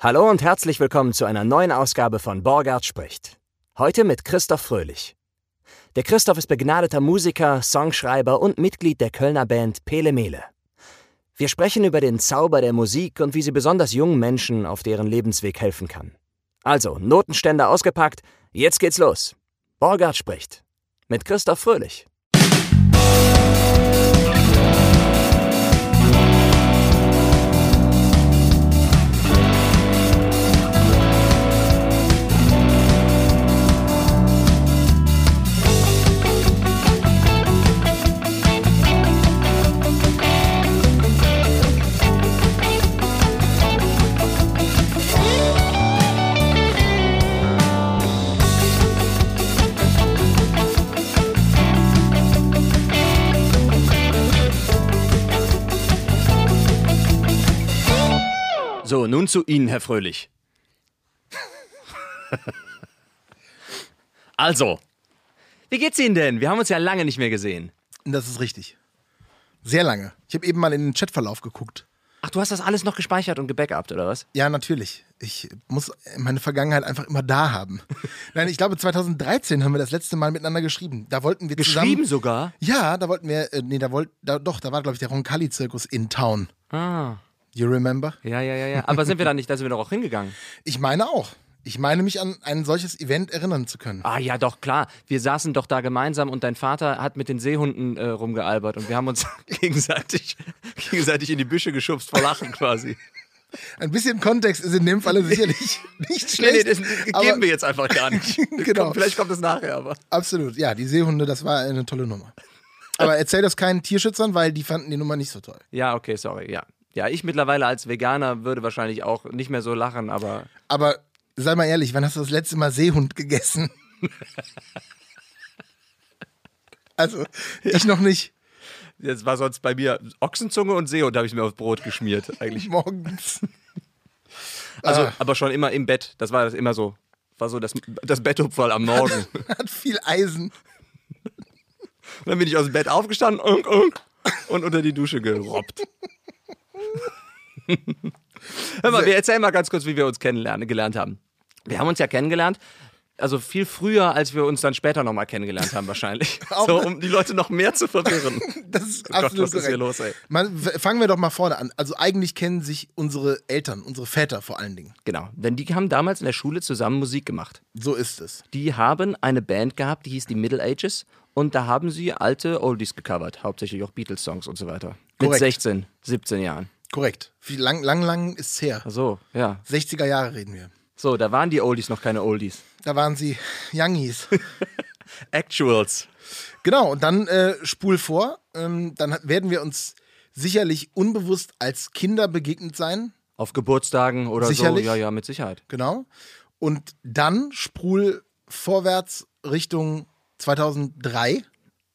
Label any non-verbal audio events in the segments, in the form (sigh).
Hallo und herzlich willkommen zu einer neuen Ausgabe von Borgard spricht. Heute mit Christoph Fröhlich. Der Christoph ist begnadeter Musiker, Songschreiber und Mitglied der Kölner Band Pele Mele. Wir sprechen über den Zauber der Musik und wie sie besonders jungen Menschen auf deren Lebensweg helfen kann. Also, Notenständer ausgepackt, jetzt geht's los. Borgard spricht. Mit Christoph Fröhlich. So, nun zu Ihnen, Herr Fröhlich. (laughs) also, wie geht's Ihnen denn? Wir haben uns ja lange nicht mehr gesehen. Das ist richtig. Sehr lange. Ich habe eben mal in den Chatverlauf geguckt. Ach, du hast das alles noch gespeichert und gebackupt, oder was? Ja, natürlich. Ich muss meine Vergangenheit einfach immer da haben. (laughs) Nein, ich glaube 2013 haben wir das letzte Mal miteinander geschrieben. Da wollten wir zusammen. Geschrieben sogar? Ja, da wollten wir. Äh, nee, da wollt, da, doch, da war glaube ich der Roncalli-Zirkus in Town. Ah. You remember? Ja, ja, ja, ja. Aber sind wir da nicht, da sind wir doch auch hingegangen. Ich meine auch. Ich meine mich an ein solches Event erinnern zu können. Ah ja, doch, klar. Wir saßen doch da gemeinsam und dein Vater hat mit den Seehunden äh, rumgealbert und wir haben uns (laughs) gegenseitig, gegenseitig in die Büsche geschubst vor Lachen quasi. Ein bisschen Kontext ist in dem Falle sicherlich nicht Nee, schlecht. nee, das geben wir jetzt einfach gar nicht. (laughs) Genau. Vielleicht kommt es nachher, aber. Absolut. Ja, die Seehunde, das war eine tolle Nummer. Aber erzähl das keinen Tierschützern, weil die fanden die Nummer nicht so toll. Ja, okay, sorry, ja. Ja, ich mittlerweile als Veganer würde wahrscheinlich auch nicht mehr so lachen, aber Aber sei mal ehrlich, wann hast du das letzte Mal Seehund gegessen? (laughs) also, ich noch nicht. jetzt war sonst bei mir Ochsenzunge und Seehund habe ich mir aufs Brot geschmiert, eigentlich. (laughs) Morgens. Also, Ah. aber schon immer im Bett. Das war das immer so. War so das, das Bettopferl am Morgen. Und (laughs) Hat viel Eisen. dann bin ich aus dem Bett aufgestanden unk, unk, und unter die Dusche gerobbt. (laughs) Hör mal, wir erzählen mal ganz kurz, wie wir uns kennenlernen, gelernt haben. Wir haben uns ja kennengelernt, also viel früher, als wir uns dann später nochmal kennengelernt haben, wahrscheinlich. (laughs) so, um die Leute noch mehr zu verwirren. (laughs) Das ist Oh Gott, absolut was ist hier los, ey? Man, fangen wir doch mal vorne an. Also eigentlich kennen sich unsere Eltern, unsere Väter vor allen Dingen. Genau, denn die haben damals in der Schule zusammen Musik gemacht. So ist es. Die haben eine Band gehabt, die hieß die Middle Ages und da haben sie alte Oldies gecovert, hauptsächlich auch Beatles-Songs und so weiter. Mit Korrekt. 16, 17 Jahren. Korrekt. Wie lang, lang, lang ist es her. Ach so, ja. 60er Jahre reden wir. So, da waren die Oldies noch keine Oldies. Da waren sie Youngies. (laughs) Actuals. Genau, und dann äh, spul vor. Ähm, dann hat- werden wir uns sicherlich unbewusst als Kinder begegnet sein. Auf Geburtstagen oder Sicherlich. so. Ja, ja, mit Sicherheit. Genau. Und dann spul vorwärts Richtung 2003.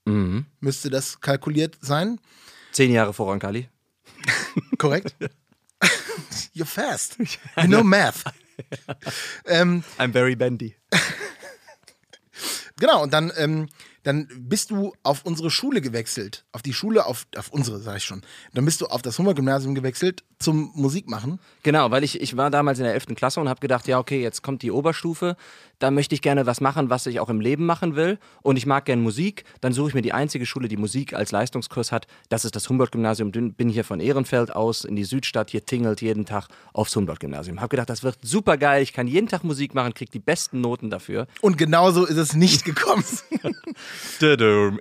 Mhm. Müsste das kalkuliert sein. Zehn Jahre vor Roncalli. (laughs) Korrekt? (laughs) (laughs) You're fast. You know math. (laughs) ähm, I'm very bendy. genau, und dann, ähm, dann bist du auf unsere Schule gewechselt. Auf die Schule, auf, auf unsere, sag ich schon. Dann bist du auf das Hummer-Gymnasium gewechselt zum Musikmachen. Genau, weil ich, ich war damals in der 11. Klasse und habe gedacht, ja, okay, jetzt kommt die Oberstufe, da möchte ich gerne was machen, was ich auch im Leben machen will und ich mag gerne Musik, dann suche ich mir die einzige Schule, die Musik als Leistungskurs hat, das ist das Humboldt-Gymnasium, bin hier von Ehrenfeld aus in die Südstadt, hier tingelt jeden Tag aufs Humboldt-Gymnasium. Habe gedacht, das wird super geil, ich kann jeden Tag Musik machen, krieg die besten Noten dafür. Und genauso ist es nicht (laughs) gekommen.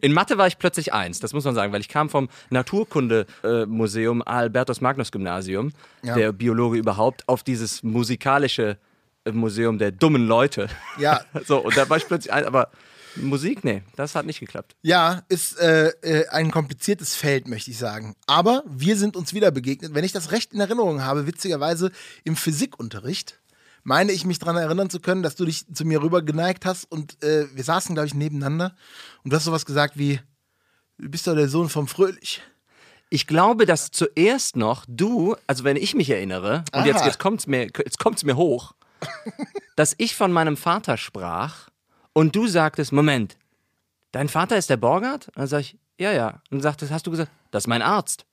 In Mathe war ich plötzlich eins, das muss man sagen, weil ich kam vom Naturkundemuseum Albertus Magnus Gymnasium, Ja. der Biologe überhaupt, auf dieses musikalische äh, Museum der dummen Leute. Ja. (laughs) So, und da war ich plötzlich eins, aber Musik, nee, das hat nicht geklappt. Ja, ist äh, äh, ein kompliziertes Feld, möchte ich sagen. Aber wir sind uns wieder begegnet. Wenn ich das recht in Erinnerung habe, witzigerweise im Physikunterricht, meine ich mich daran erinnern zu können, dass du dich zu mir rüber geneigt hast und äh, wir saßen, glaube ich, nebeneinander und du hast sowas gesagt wie, du bist doch der Sohn vom Fröhlich. Ich glaube, dass zuerst noch du, also wenn ich mich erinnere, und Aha. jetzt, jetzt kommt es mir, jetzt kommt's mir hoch, dass ich von meinem Vater sprach und du sagtest, Moment, dein Vater ist der Borgert? Und dann sag ich, ja, ja. Und dann sagtest, hast du gesagt, das ist mein Arzt.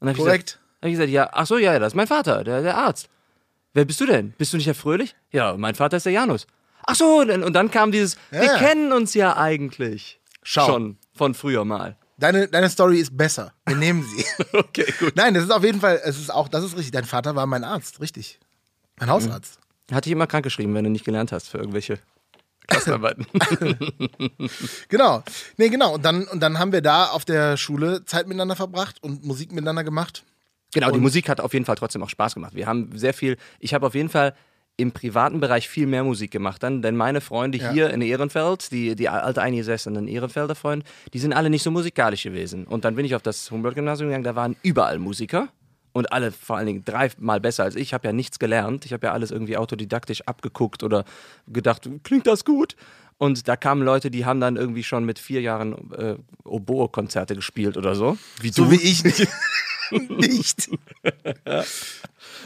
Und dann hab ich Korrekt. Gesagt, hab ich gesagt, ja, ach so, ja, ja, das ist mein Vater, der, der Arzt. Wer bist du denn? Bist du nicht Herr Fröhlich? Ja, mein Vater ist der Janus. Ach so, und dann kam dieses, Ja, wir ja. kennen uns ja eigentlich Schau. schon von früher mal. Deine, deine Story ist besser. Wir nehmen sie. (laughs) Okay, gut. Nein, das ist auf jeden Fall, es ist auch, das ist richtig. Dein Vater war mein Arzt, richtig. Mein Hausarzt. Hat dich immer krank geschrieben, wenn du nicht gelernt hast für irgendwelche Klassenarbeiten. (laughs) Genau. Nee, genau. Und dann, und dann haben wir da auf der Schule Zeit miteinander verbracht und Musik miteinander gemacht. Genau, die Und- Musik hat auf jeden Fall trotzdem auch Spaß gemacht. Wir haben sehr viel, ich habe auf jeden Fall im privaten Bereich viel mehr Musik gemacht dann, denn meine Freunde Ja. hier in Ehrenfeld, die, die alte eingesessenen Ehrenfelder Freunde, die sind alle nicht so musikalisch gewesen. Und dann bin ich auf das Humboldt-Gymnasium gegangen, da waren überall Musiker und alle vor allen Dingen dreimal besser als ich. Ich habe ja nichts gelernt, ich habe ja alles irgendwie autodidaktisch abgeguckt oder gedacht, klingt das gut? Und da kamen Leute, die haben dann irgendwie schon mit vier Jahren äh, Oboe-Konzerte gespielt oder so. Wie So wie ich nicht. (laughs) nicht.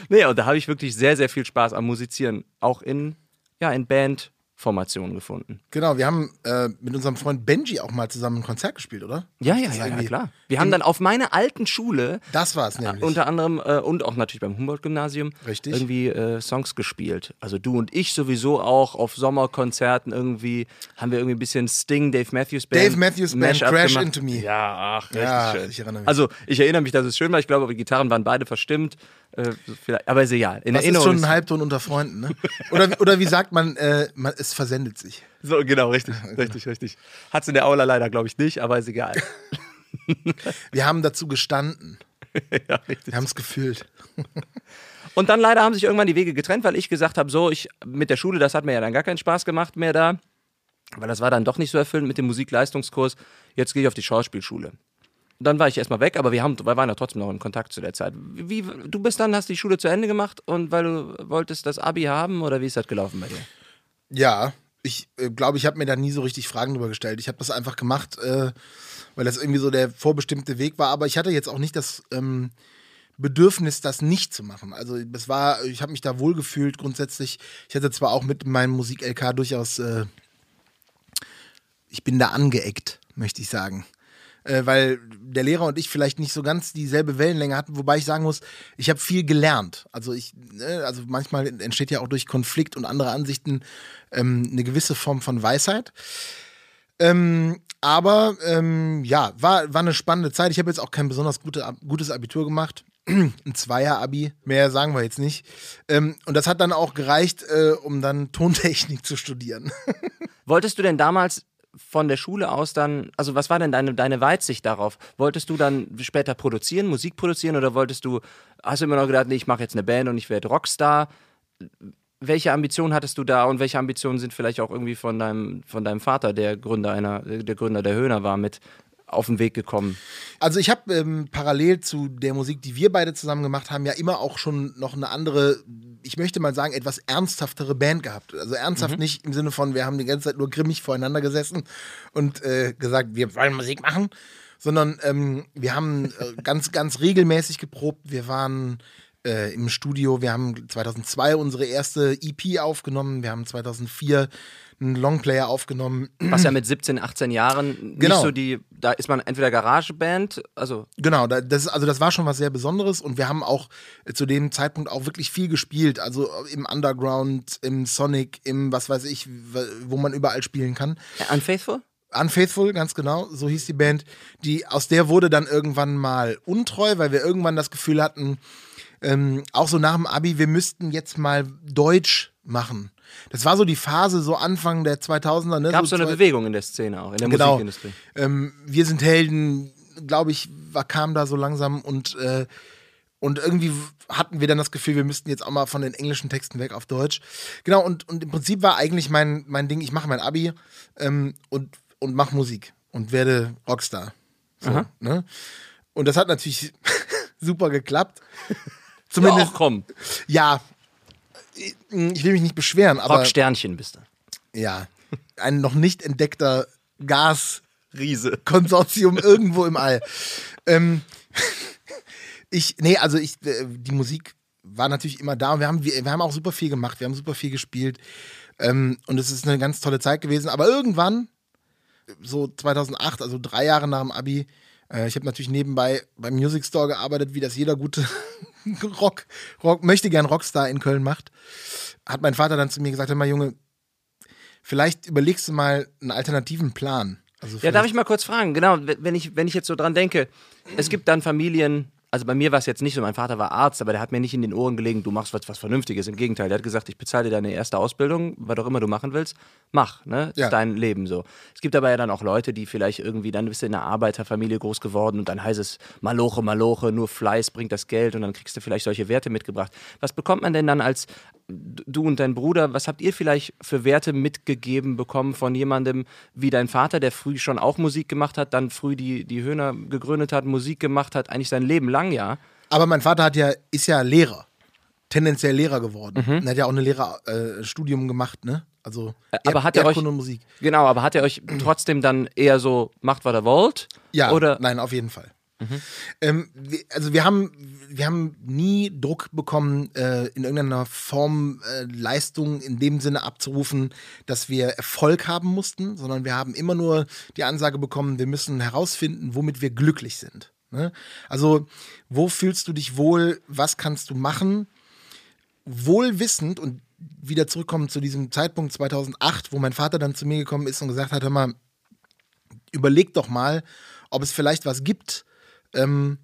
Nee, und da habe ich wirklich sehr, sehr viel Spaß am Musizieren. Auch in, ja, in Bandformationen gefunden. Genau, wir haben äh, mit unserem Freund Benji auch mal zusammen ein Konzert gespielt, oder? Ja, ja, ja, ja klar. Wir haben dann auf meiner alten Schule Das war es nämlich. unter anderem äh, und auch natürlich beim Humboldt-Gymnasium Richtig. irgendwie äh, Songs gespielt. Also du und ich sowieso auch auf Sommerkonzerten irgendwie haben wir irgendwie ein bisschen Sting, Dave Matthews Band. Dave Matthews Band, Crash gemacht. Into Me. Ja, ach, richtig Ja, schön. ich erinnere mich. Also ich erinnere mich, dass es schön war. Ich glaube, die Gitarren waren beide verstimmt. Äh, aber ist egal. In das ist Erinnerung schon ein Halbton unter Freunden, ne? Oder, oder wie sagt man, äh, man, es versendet sich. So, genau, richtig, richtig, richtig. Hat's in der Aula leider, glaube ich, nicht, aber ist egal. (laughs) Wir haben dazu gestanden. (laughs) ja, richtig. Wir haben es gefühlt. (laughs) Und dann leider haben sich irgendwann die Wege getrennt, weil ich gesagt habe, so, ich mit der Schule, das hat mir ja dann gar keinen Spaß gemacht mehr da. Weil das war dann doch nicht so erfüllend mit dem Musikleistungskurs. Jetzt gehe ich auf die Schauspielschule. Dann war ich erstmal weg, aber wir, haben, wir waren ja trotzdem noch in Kontakt zu der Zeit. Wie, du bist dann, hast die Schule zu Ende gemacht und weil du wolltest das Abi haben oder wie ist das gelaufen bei dir? Ja, ich äh, glaube, ich habe mir da nie so richtig Fragen drüber gestellt. Ich habe das einfach gemacht, äh, weil das irgendwie so der vorbestimmte Weg war. Aber ich hatte jetzt auch nicht das ähm, Bedürfnis, das nicht zu machen. Also das war, ich habe mich da wohlgefühlt grundsätzlich. Ich hatte zwar auch mit meinem Musik-LK durchaus, äh, ich bin da angeeckt, möchte ich sagen. Äh, weil der Lehrer und ich vielleicht nicht so ganz dieselbe Wellenlänge hatten, wobei ich sagen muss, ich habe viel gelernt. Also ich, ne, also manchmal entsteht ja auch durch Konflikt und andere Ansichten ähm, eine gewisse Form von Weisheit. Ähm, aber ähm, ja, war, war eine spannende Zeit. Ich habe jetzt auch kein besonders gute, gutes Abitur gemacht. (clears throat) Ein Zweier-Abi, mehr sagen wir jetzt nicht. Ähm, und das hat dann auch gereicht, äh, um dann Tontechnik zu studieren. (laughs) Wolltest du denn damals von der Schule aus dann, also was war denn deine, deine Weitsicht darauf? Wolltest du dann später produzieren, Musik produzieren oder wolltest du, hast du immer noch gedacht, nee, ich mache jetzt eine Band und ich werde Rockstar? Welche Ambitionen hattest du da und welche Ambitionen sind vielleicht auch irgendwie von deinem, von deinem Vater, der Gründer einer, der Gründer der Höhner war, mit auf den Weg gekommen? Also ich habe ähm, parallel zu der Musik, die wir beide zusammen gemacht haben, ja immer auch schon noch eine andere, ich möchte mal sagen, etwas ernsthaftere Band gehabt. Also ernsthaft nicht im Sinne von, wir haben die ganze Zeit nur grimmig voreinander gesessen und äh, gesagt, wir wollen Musik machen, sondern ähm, wir haben äh, (laughs) ganz, ganz regelmäßig geprobt. Wir waren äh, im Studio, wir haben 2002 unsere erste EP aufgenommen, wir haben 2004 einen Longplayer aufgenommen. Was ja mit 17, 18 Jahren Genau. nicht so die, da ist man entweder Garageband, also Genau, da- das, also das war schon was sehr Besonderes und wir haben auch äh, zu dem Zeitpunkt auch wirklich viel gespielt, also im Underground, im Sonic, im was weiß ich, wo man überall spielen kann. äh, Unfaithful? Unfaithful, ganz genau, so hieß die Band. Die, aus der wurde dann irgendwann mal untreu, weil wir irgendwann das Gefühl hatten, ähm, auch so nach dem Abi, wir müssten jetzt mal Deutsch machen. Das war so die Phase, so Anfang der 2000er. Ne? Gab es so eine Bewegung in der Szene auch, in der Genau. Musikindustrie. ähm, wir sind Helden, glaube ich, war, kam da so langsam und, äh, und irgendwie hatten wir dann das Gefühl, wir müssten jetzt auch mal von den englischen Texten weg auf Deutsch. Genau, und, und im Prinzip war eigentlich mein, mein Ding, ich mache mein Abi ähm, und, und mache Musik und werde Rockstar. So, ne? Und das hat natürlich (laughs) super geklappt. Ja, Zumindest, auch komm. ja, ich ich will mich nicht beschweren, aber Rocksternchen bist du. ja, ein noch nicht entdeckter Gas. Riese. (laughs) Konsortium irgendwo im All. Ähm, ich, nee, also ich, äh, die Musik war natürlich immer da und wir haben, wir, wir haben auch super viel gemacht, wir haben super viel gespielt ähm, und es ist eine ganz tolle Zeit gewesen. Aber irgendwann, so 2008, also drei Jahre nach dem Abi, äh, ich habe natürlich nebenbei beim Music Store gearbeitet, wie das jeder gute (laughs) Rock, Rock, möchte gern Rockstar in Köln macht, hat mein Vater dann zu mir gesagt, hör mal Junge, vielleicht überlegst du mal einen alternativen Plan. Also Ja, darf ich mal kurz fragen? Genau, wenn ich, wenn ich jetzt so dran denke, es gibt dann Familien, also bei mir war es jetzt nicht so, mein Vater war Arzt, aber der hat mir nicht in den Ohren gelegen, du machst was, was Vernünftiges. Im Gegenteil, der hat gesagt, ich bezahle dir deine erste Ausbildung, was auch immer du machen willst, mach, ne? Ja. Ist dein Leben so. Es gibt aber ja dann auch Leute, die vielleicht irgendwie, dann bist du in einer Arbeiterfamilie groß geworden und dann heißt es Maloche, Maloche, nur Fleiß bringt das Geld und dann kriegst du vielleicht solche Werte mitgebracht. Was bekommt man denn dann als du und dein Bruder, was habt ihr vielleicht für Werte mitgegeben bekommen von jemandem wie dein Vater, der früh schon auch Musik gemacht hat, dann früh die, die Höhner gegründet hat, Musik gemacht hat, eigentlich sein Leben lang, ja? Aber mein Vater hat ja, ist ja Lehrer. Tendenziell Lehrer geworden. Mhm. Er hat ja auch ein Lehrerstudium gemacht, ne? Also aber Erd- hat er euch- Erdkunde und Musik. Genau, aber hat er euch trotzdem dann eher so, macht, was er wollt? Ja, Oder? nein, auf jeden Fall. Ähm, wir, also wir haben, wir haben nie Druck bekommen, äh, in irgendeiner Form äh, Leistung in dem Sinne abzurufen, dass wir Erfolg haben mussten, sondern wir haben immer nur die Ansage bekommen, wir müssen herausfinden, womit wir glücklich sind. Ne? Also, wo fühlst du dich wohl, was kannst du machen? Wohlwissend und wieder zurückkommen zu diesem Zeitpunkt 2008, wo mein Vater dann zu mir gekommen ist und gesagt hat, hör mal, überleg doch mal, ob es vielleicht was gibt ähm,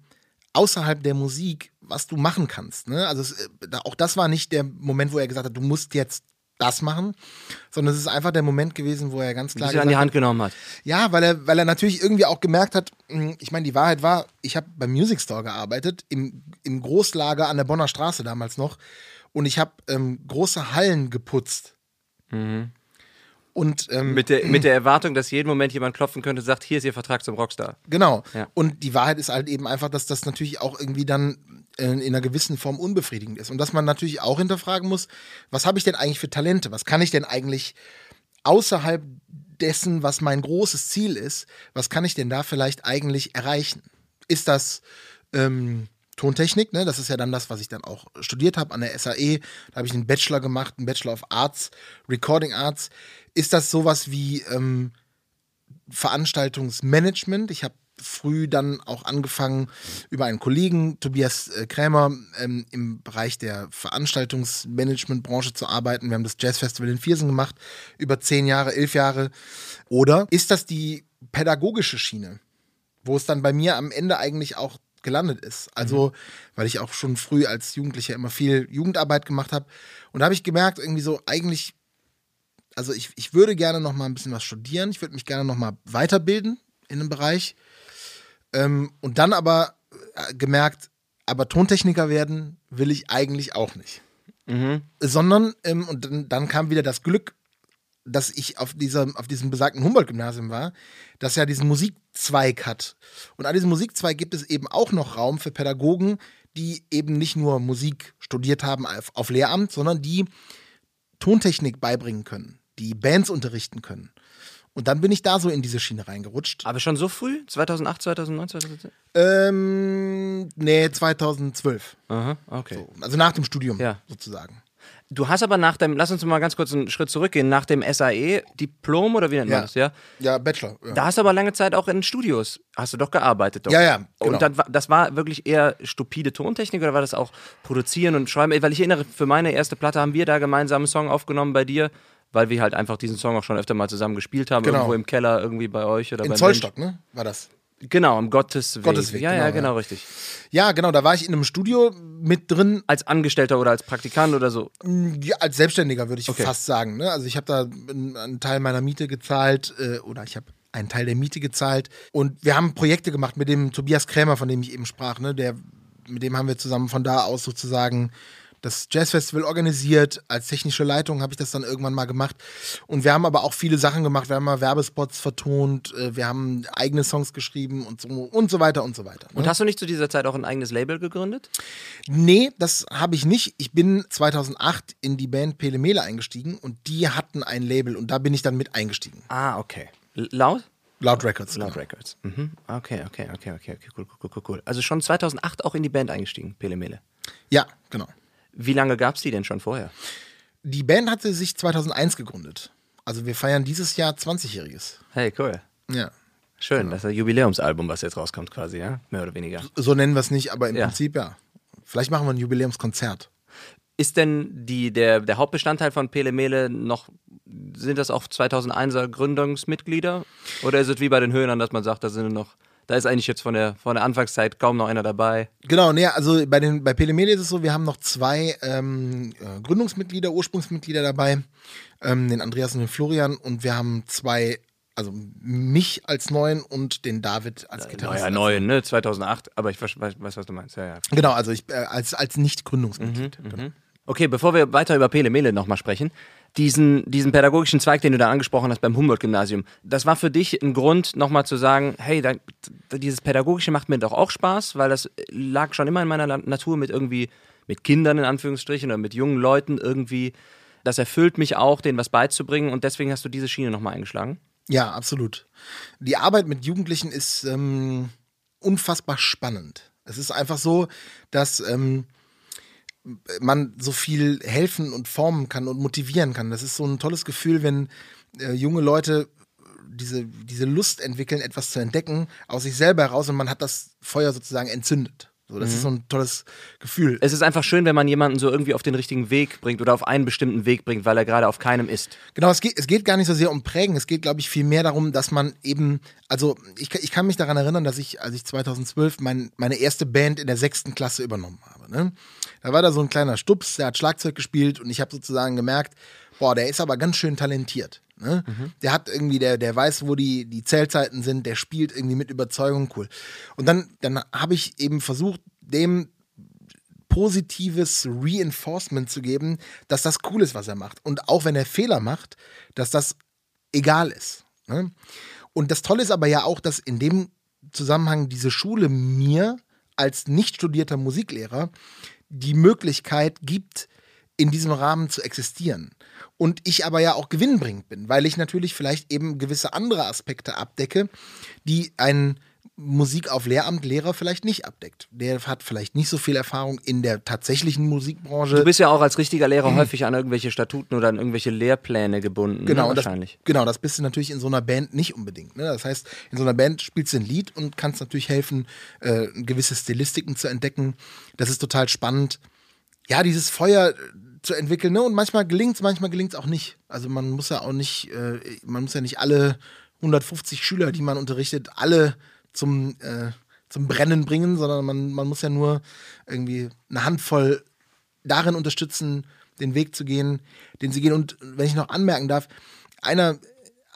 außerhalb der Musik, was du machen kannst. Ne? Also es, äh, auch das war nicht der Moment, wo er gesagt hat, du musst jetzt das machen, sondern es ist einfach der Moment gewesen, wo er ganz klar an die Hand hat, genommen hat. ja, weil er, weil er natürlich irgendwie auch gemerkt hat, mh, ich meine, die Wahrheit war, ich habe beim Music Store gearbeitet, im, im Großlager an der Bonner Straße damals noch, und ich habe ähm, große Hallen geputzt. Und ähm, Mit der, mit (clears throat) der Erwartung, dass jeden Moment jemand klopfen könnte und sagt, hier ist Ihr Vertrag zum Rockstar. Genau. Ja. Und die Wahrheit ist halt eben einfach, dass das natürlich auch irgendwie dann äh, in einer gewissen Form unbefriedigend ist. Und dass man natürlich auch hinterfragen muss, was habe ich denn eigentlich für Talente? Was kann ich denn eigentlich außerhalb dessen, was mein großes Ziel ist, was kann ich denn da vielleicht eigentlich erreichen? Ist das ähm, Tontechnik, ne? Das ist ja dann das, was ich dann auch studiert habe an der SAE. Da habe ich einen Bachelor gemacht, einen Bachelor of Arts, Recording Arts. Ist das sowas wie ähm, Veranstaltungsmanagement. Ich habe früh dann auch angefangen, über einen Kollegen, Tobias äh, Krämer, ähm, im Bereich der Veranstaltungsmanagementbranche zu arbeiten. Wir haben das Jazzfestival in Viersen gemacht, über zehn Jahre, elf Jahre. Oder ist das die pädagogische Schiene, wo es dann bei mir am Ende eigentlich auch gelandet ist? Also, weil ich auch schon früh als Jugendlicher immer viel Jugendarbeit gemacht habe. Und da habe ich gemerkt, irgendwie so, eigentlich also ich, ich würde gerne noch mal ein bisschen was studieren. Ich würde mich gerne noch mal weiterbilden in einem Bereich. Ähm, und dann aber äh, gemerkt, aber Tontechniker werden will ich eigentlich auch nicht. Sondern, ähm, und dann, dann kam wieder das Glück, dass ich auf, dieser, auf diesem besagten Humboldt-Gymnasium war, das ja diesen Musikzweig hat. Und an diesem Musikzweig gibt es eben auch noch Raum für Pädagogen, die eben nicht nur Musik studiert haben auf, auf Lehramt, sondern die Tontechnik beibringen können, die Bands unterrichten können. Und dann bin ich da so in diese Schiene reingerutscht. Aber schon so früh? 2008, 2009, 2010? Ähm, nee, 2012. Aha, okay. Also nach dem Studium Ja. sozusagen. Du hast aber nach dem, lass uns mal ganz kurz einen Schritt zurückgehen, nach dem SAE Diplom oder wie nennt man Ja. das, ja? Ja, Bachelor. Ja. Da hast du aber lange Zeit auch in Studios, hast du doch gearbeitet. Doch. Ja, ja, genau. Und dann, das war wirklich eher stupide Tontechnik oder war das auch Produzieren und Schreiben? Weil ich erinnere, für meine erste Platte haben wir da gemeinsam einen Song aufgenommen bei dir, weil wir halt einfach diesen Song auch schon öfter mal zusammen gespielt haben, Genau. irgendwo im Keller irgendwie bei euch oder in beim Zollstock, ne? War das. Genau, im Gottesweg. Gottesweg, ja, genau, ja, ja. genau, richtig. Ja, genau, da war ich in einem Studio mit drin, Als Angestellter oder als Praktikant oder so. ja, als Selbstständiger würde ich Okay. fast sagen. Ne? Also ich habe da einen, einen Teil meiner Miete gezahlt äh, oder ich habe einen Teil der Miete gezahlt und wir haben Projekte gemacht mit dem Tobias Krämer, von dem ich eben sprach. Ne? Der, mit dem haben wir zusammen von da aus sozusagen das Jazzfestival organisiert. Als technische Leitung habe ich das dann irgendwann mal gemacht. Und wir haben aber auch viele Sachen gemacht. Wir haben mal Werbespots vertont, äh, wir haben eigene Songs geschrieben und so und so weiter und so weiter. Ne? Und hast du nicht zu dieser Zeit auch ein eigenes Label gegründet? Nee, das habe ich nicht. Ich bin 2008 in die Band Pele Mele eingestiegen und die hatten ein Label und da bin ich dann mit eingestiegen. Ah, okay. L laut? Loud Records. Loud genau. Records. Mhm. Okay, okay, okay, okay, okay, cool, cool, cool, cool. Also schon 2008 auch in die Band eingestiegen, Pele Mele. Ja, genau. Wie lange gab es die denn schon vorher? Die Band hatte sich 2001 gegründet. Also wir feiern dieses Jahr 20-Jähriges. Hey, cool. Ja. Schön, das ist ein Jubiläumsalbum, was jetzt rauskommt quasi, ja? Mehr oder weniger. So nennen wir es nicht, aber im Ja. Prinzip ja. Vielleicht machen wir ein Jubiläumskonzert. Ist denn die, der, der Hauptbestandteil von Pele Mele noch, sind das auch 2001er Gründungsmitglieder? Oder ist es wie bei den Höhnern, dass man sagt, da sind noch, da ist eigentlich jetzt von der, von der Anfangszeit kaum noch einer dabei? Genau, nee, also bei, den, bei Pele Mele ist es so, wir haben noch zwei ähm, äh, Gründungsmitglieder, Ursprungsmitglieder dabei, ähm, den Andreas und den Florian und wir haben zwei also mich als neuen und den David als Gitarrist. Naja, neuen, ne? 2008, aber ich weiß, weiß, was du meinst. Ja, ja. Genau, also ich äh, als, als Nicht-Gründungsmitglied. genau. Okay, bevor wir weiter über Pele Mele nochmal sprechen, diesen, diesen pädagogischen Zweig, den du da angesprochen hast beim Humboldt-Gymnasium, das war für dich ein Grund, nochmal zu sagen, hey, da, dieses Pädagogische macht mir doch auch Spaß, weil das lag schon immer in meiner Natur mit irgendwie, mit Kindern in Anführungsstrichen oder mit jungen Leuten irgendwie. Das erfüllt mich auch, denen was beizubringen und deswegen hast du diese Schiene nochmal eingeschlagen? Ja, absolut. Die Arbeit mit Jugendlichen ist ähm, unfassbar spannend. Es ist einfach so, dass ähm, man so viel helfen und formen kann und motivieren kann. Das ist so ein tolles Gefühl, wenn äh, junge Leute diese, diese Lust entwickeln, etwas zu entdecken, aus sich selber heraus und man hat das Feuer sozusagen entzündet. So, das mhm. ist so ein tolles Gefühl. Es ist einfach schön, wenn man jemanden so irgendwie auf den richtigen Weg bringt oder auf einen bestimmten Weg bringt, weil er gerade auf keinem ist. Genau, es geht, es geht gar nicht so sehr um Prägen. Es geht, glaube ich, viel mehr darum, dass man eben, also ich, ich kann mich daran erinnern, dass ich, als ich 2012 mein, meine erste Band in der sechsten Klasse übernommen habe. Ne? Da war da so ein kleiner Stups, der hat Schlagzeug gespielt und ich habe sozusagen gemerkt, boah, der ist aber ganz schön talentiert. Ne? Mhm. Der hat irgendwie, der, der weiß, wo die, die Zählzeiten sind, der spielt irgendwie mit Überzeugung cool. Und dann, dann habe ich eben versucht, dem positives Reinforcement zu geben, dass das cool ist, was er macht. Und auch wenn er Fehler macht, dass das egal ist. Ne? Und das Tolle ist aber ja auch, dass in dem Zusammenhang diese Schule mir als nicht studierter Musiklehrer die Möglichkeit gibt, in diesem Rahmen zu existieren. Und ich aber ja auch gewinnbringend bin, weil ich natürlich vielleicht eben gewisse andere Aspekte abdecke, die ein Musik auf Lehramt Lehrer vielleicht nicht abdeckt. Der hat vielleicht nicht so viel Erfahrung in der tatsächlichen Musikbranche. Du bist ja auch als richtiger Lehrer mhm. häufig an irgendwelche Statuten oder an irgendwelche Lehrpläne gebunden. Genau, ne, wahrscheinlich. Das, genau, das bist du natürlich in so einer Band nicht unbedingt. Ne? Das heißt, in so einer Band spielst du ein Lied und kannst natürlich helfen, äh, gewisse Stilistiken zu entdecken. Das ist total spannend. Ja, dieses Feuer zu entwickeln. Ne? Und manchmal gelingt es, manchmal gelingt es auch nicht. Also man muss ja auch nicht, äh, man muss ja nicht alle 150 Schüler, die man unterrichtet, alle zum, äh, zum Brennen bringen, sondern man, man muss ja nur irgendwie eine Handvoll darin unterstützen, den Weg zu gehen, den sie gehen. Und wenn ich noch anmerken darf, einer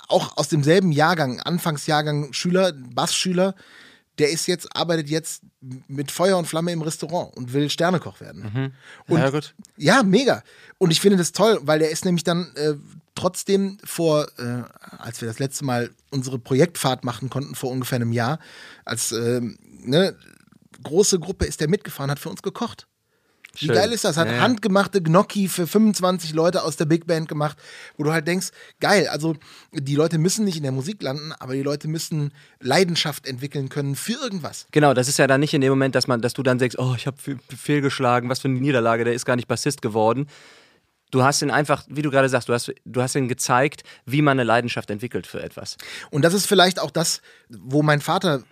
auch aus demselben Jahrgang, Anfangsjahrgang Schüler, Bassschüler, der ist jetzt, arbeitet jetzt mit Feuer und Flamme im Restaurant und will Sternekoch werden. Mhm. Und, ja, gut. Ja, mega. Und ich finde das toll, weil der ist nämlich dann äh, trotzdem vor, äh, als wir das letzte Mal unsere Projektfahrt machen konnten, vor ungefähr einem Jahr, als äh, ne, große Gruppe ist der mitgefahren, hat für uns gekocht. Wie geil ist das? Hat ja. handgemachte Gnocchi für 25 Leute aus der Big Band gemacht, wo du halt denkst, geil, also die Leute müssen nicht in der Musik landen, aber die Leute müssen Leidenschaft entwickeln können für irgendwas. Genau, das ist ja dann nicht in dem Moment, dass man, dass du dann sagst, oh, ich habe fehlgeschlagen, was für eine Niederlage, der ist gar nicht Bassist geworden. Du hast ihn einfach, wie du gerade sagst, du hast, du hast ihn gezeigt, wie man eine Leidenschaft entwickelt für etwas. Und das ist vielleicht auch das, wo mein Vater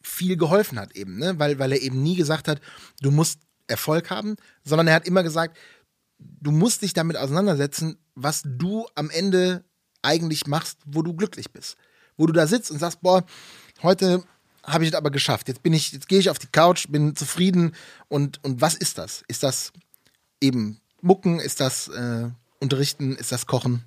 viel geholfen hat eben, ne? weil, weil er eben nie gesagt hat, du musst Erfolg haben, sondern er hat immer gesagt, du musst dich damit auseinandersetzen, was du am Ende eigentlich machst, wo du glücklich bist. Wo du da sitzt und sagst, boah, heute habe ich es aber geschafft. Jetzt bin ich, jetzt gehe ich auf die Couch, bin zufrieden und, und was ist das? Ist das eben Mucken? Ist das äh, Unterrichten? Ist das Kochen?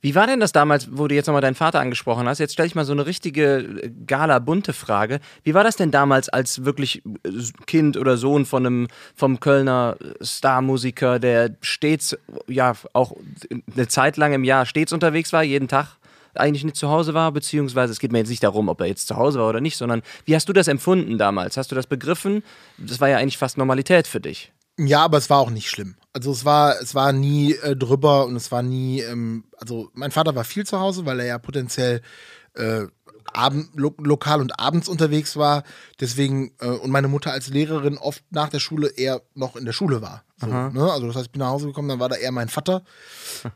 Wie war denn das damals, wo du jetzt nochmal deinen Vater angesprochen hast? Jetzt stelle ich mal so eine richtige äh, gala-bunte Frage. Wie war das denn damals als wirklich äh, Kind oder Sohn von einem, vom Kölner Starmusiker, der stets, ja, auch eine Zeit lang im Jahr stets unterwegs war, jeden Tag? eigentlich nicht zu Hause war, beziehungsweise es geht mir jetzt nicht darum, ob er jetzt zu Hause war oder nicht, sondern wie hast du das empfunden damals? Hast du das begriffen? Das war ja eigentlich fast Normalität für dich. Ja, aber es war auch nicht schlimm. Also es war, es war nie äh, drüber und es war nie, ähm, also mein Vater war viel zu Hause, weil er ja potenziell äh, abend, lo lokal und abends unterwegs war. Deswegen, äh, und meine Mutter als Lehrerin oft nach der Schule eher noch in der Schule war. So, ne? Also das heißt, ich bin nach Hause gekommen, dann war da eher mein Vater.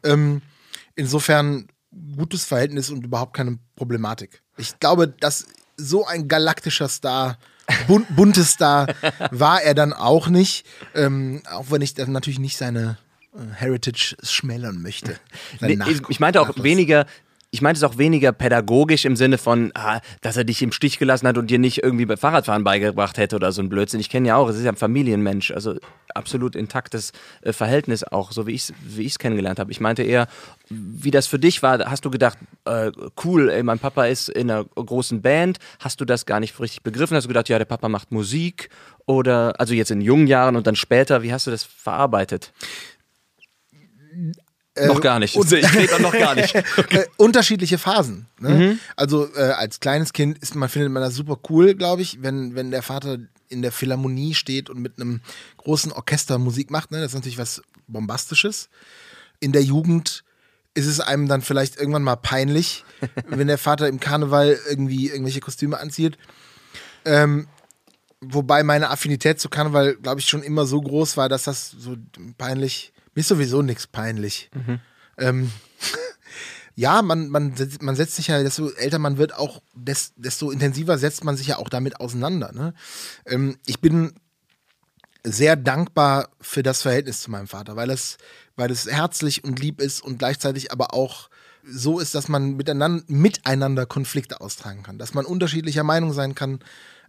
ähm, insofern gutes Verhältnis und überhaupt keine Problematik. Ich glaube, dass so ein galaktischer Star bun Buntestar war er dann auch nicht. Ähm, auch wenn ich dann natürlich nicht seine äh, Heritage schmälern möchte. Nee, ich, meinte auch weniger, ich meinte es auch weniger pädagogisch im Sinne von, ah, dass er dich im Stich gelassen hat und dir nicht irgendwie beim Fahrradfahren beigebracht hätte oder so ein Blödsinn. Ich kenne ja auch, es ist ja ein Familienmensch, also absolut intaktes äh, Verhältnis auch, so wie ich es wie kennengelernt habe. Ich meinte eher, wie das für dich war, hast du gedacht, äh, cool, ey, mein Papa ist in einer großen Band, hast du das gar nicht richtig begriffen? Hast du gedacht, ja, der Papa macht Musik oder, also jetzt in jungen Jahren und dann später, wie hast du das verarbeitet? Noch gar nicht. und- ich rede noch gar nicht. (laughs) äh, unterschiedliche Phasen. Ne? Also äh, als kleines Kind ist man findet man das super cool, glaube ich, wenn wenn der Vater in der Philharmonie steht und mit einem großen Orchester Musik macht. Ne? Das ist natürlich was bombastisches. In der Jugend ist es einem dann vielleicht irgendwann mal peinlich, (laughs) wenn der Vater im Karneval irgendwie irgendwelche Kostüme anzieht. Ähm, wobei meine Affinität zu Karneval, glaube ich, schon immer so groß war, dass das so peinlich. Mir ist sowieso nichts peinlich. Ähm, (laughs) ja, man, man, setzt- man setzt sich ja, desto älter man wird, auch des, desto intensiver setzt man sich ja auch damit auseinander. Ne? Ähm, ich bin sehr dankbar für das Verhältnis zu meinem Vater, weil es, weil es herzlich und lieb ist und gleichzeitig aber auch so ist, dass man miteinander, miteinander Konflikte austragen kann, dass man unterschiedlicher Meinung sein kann,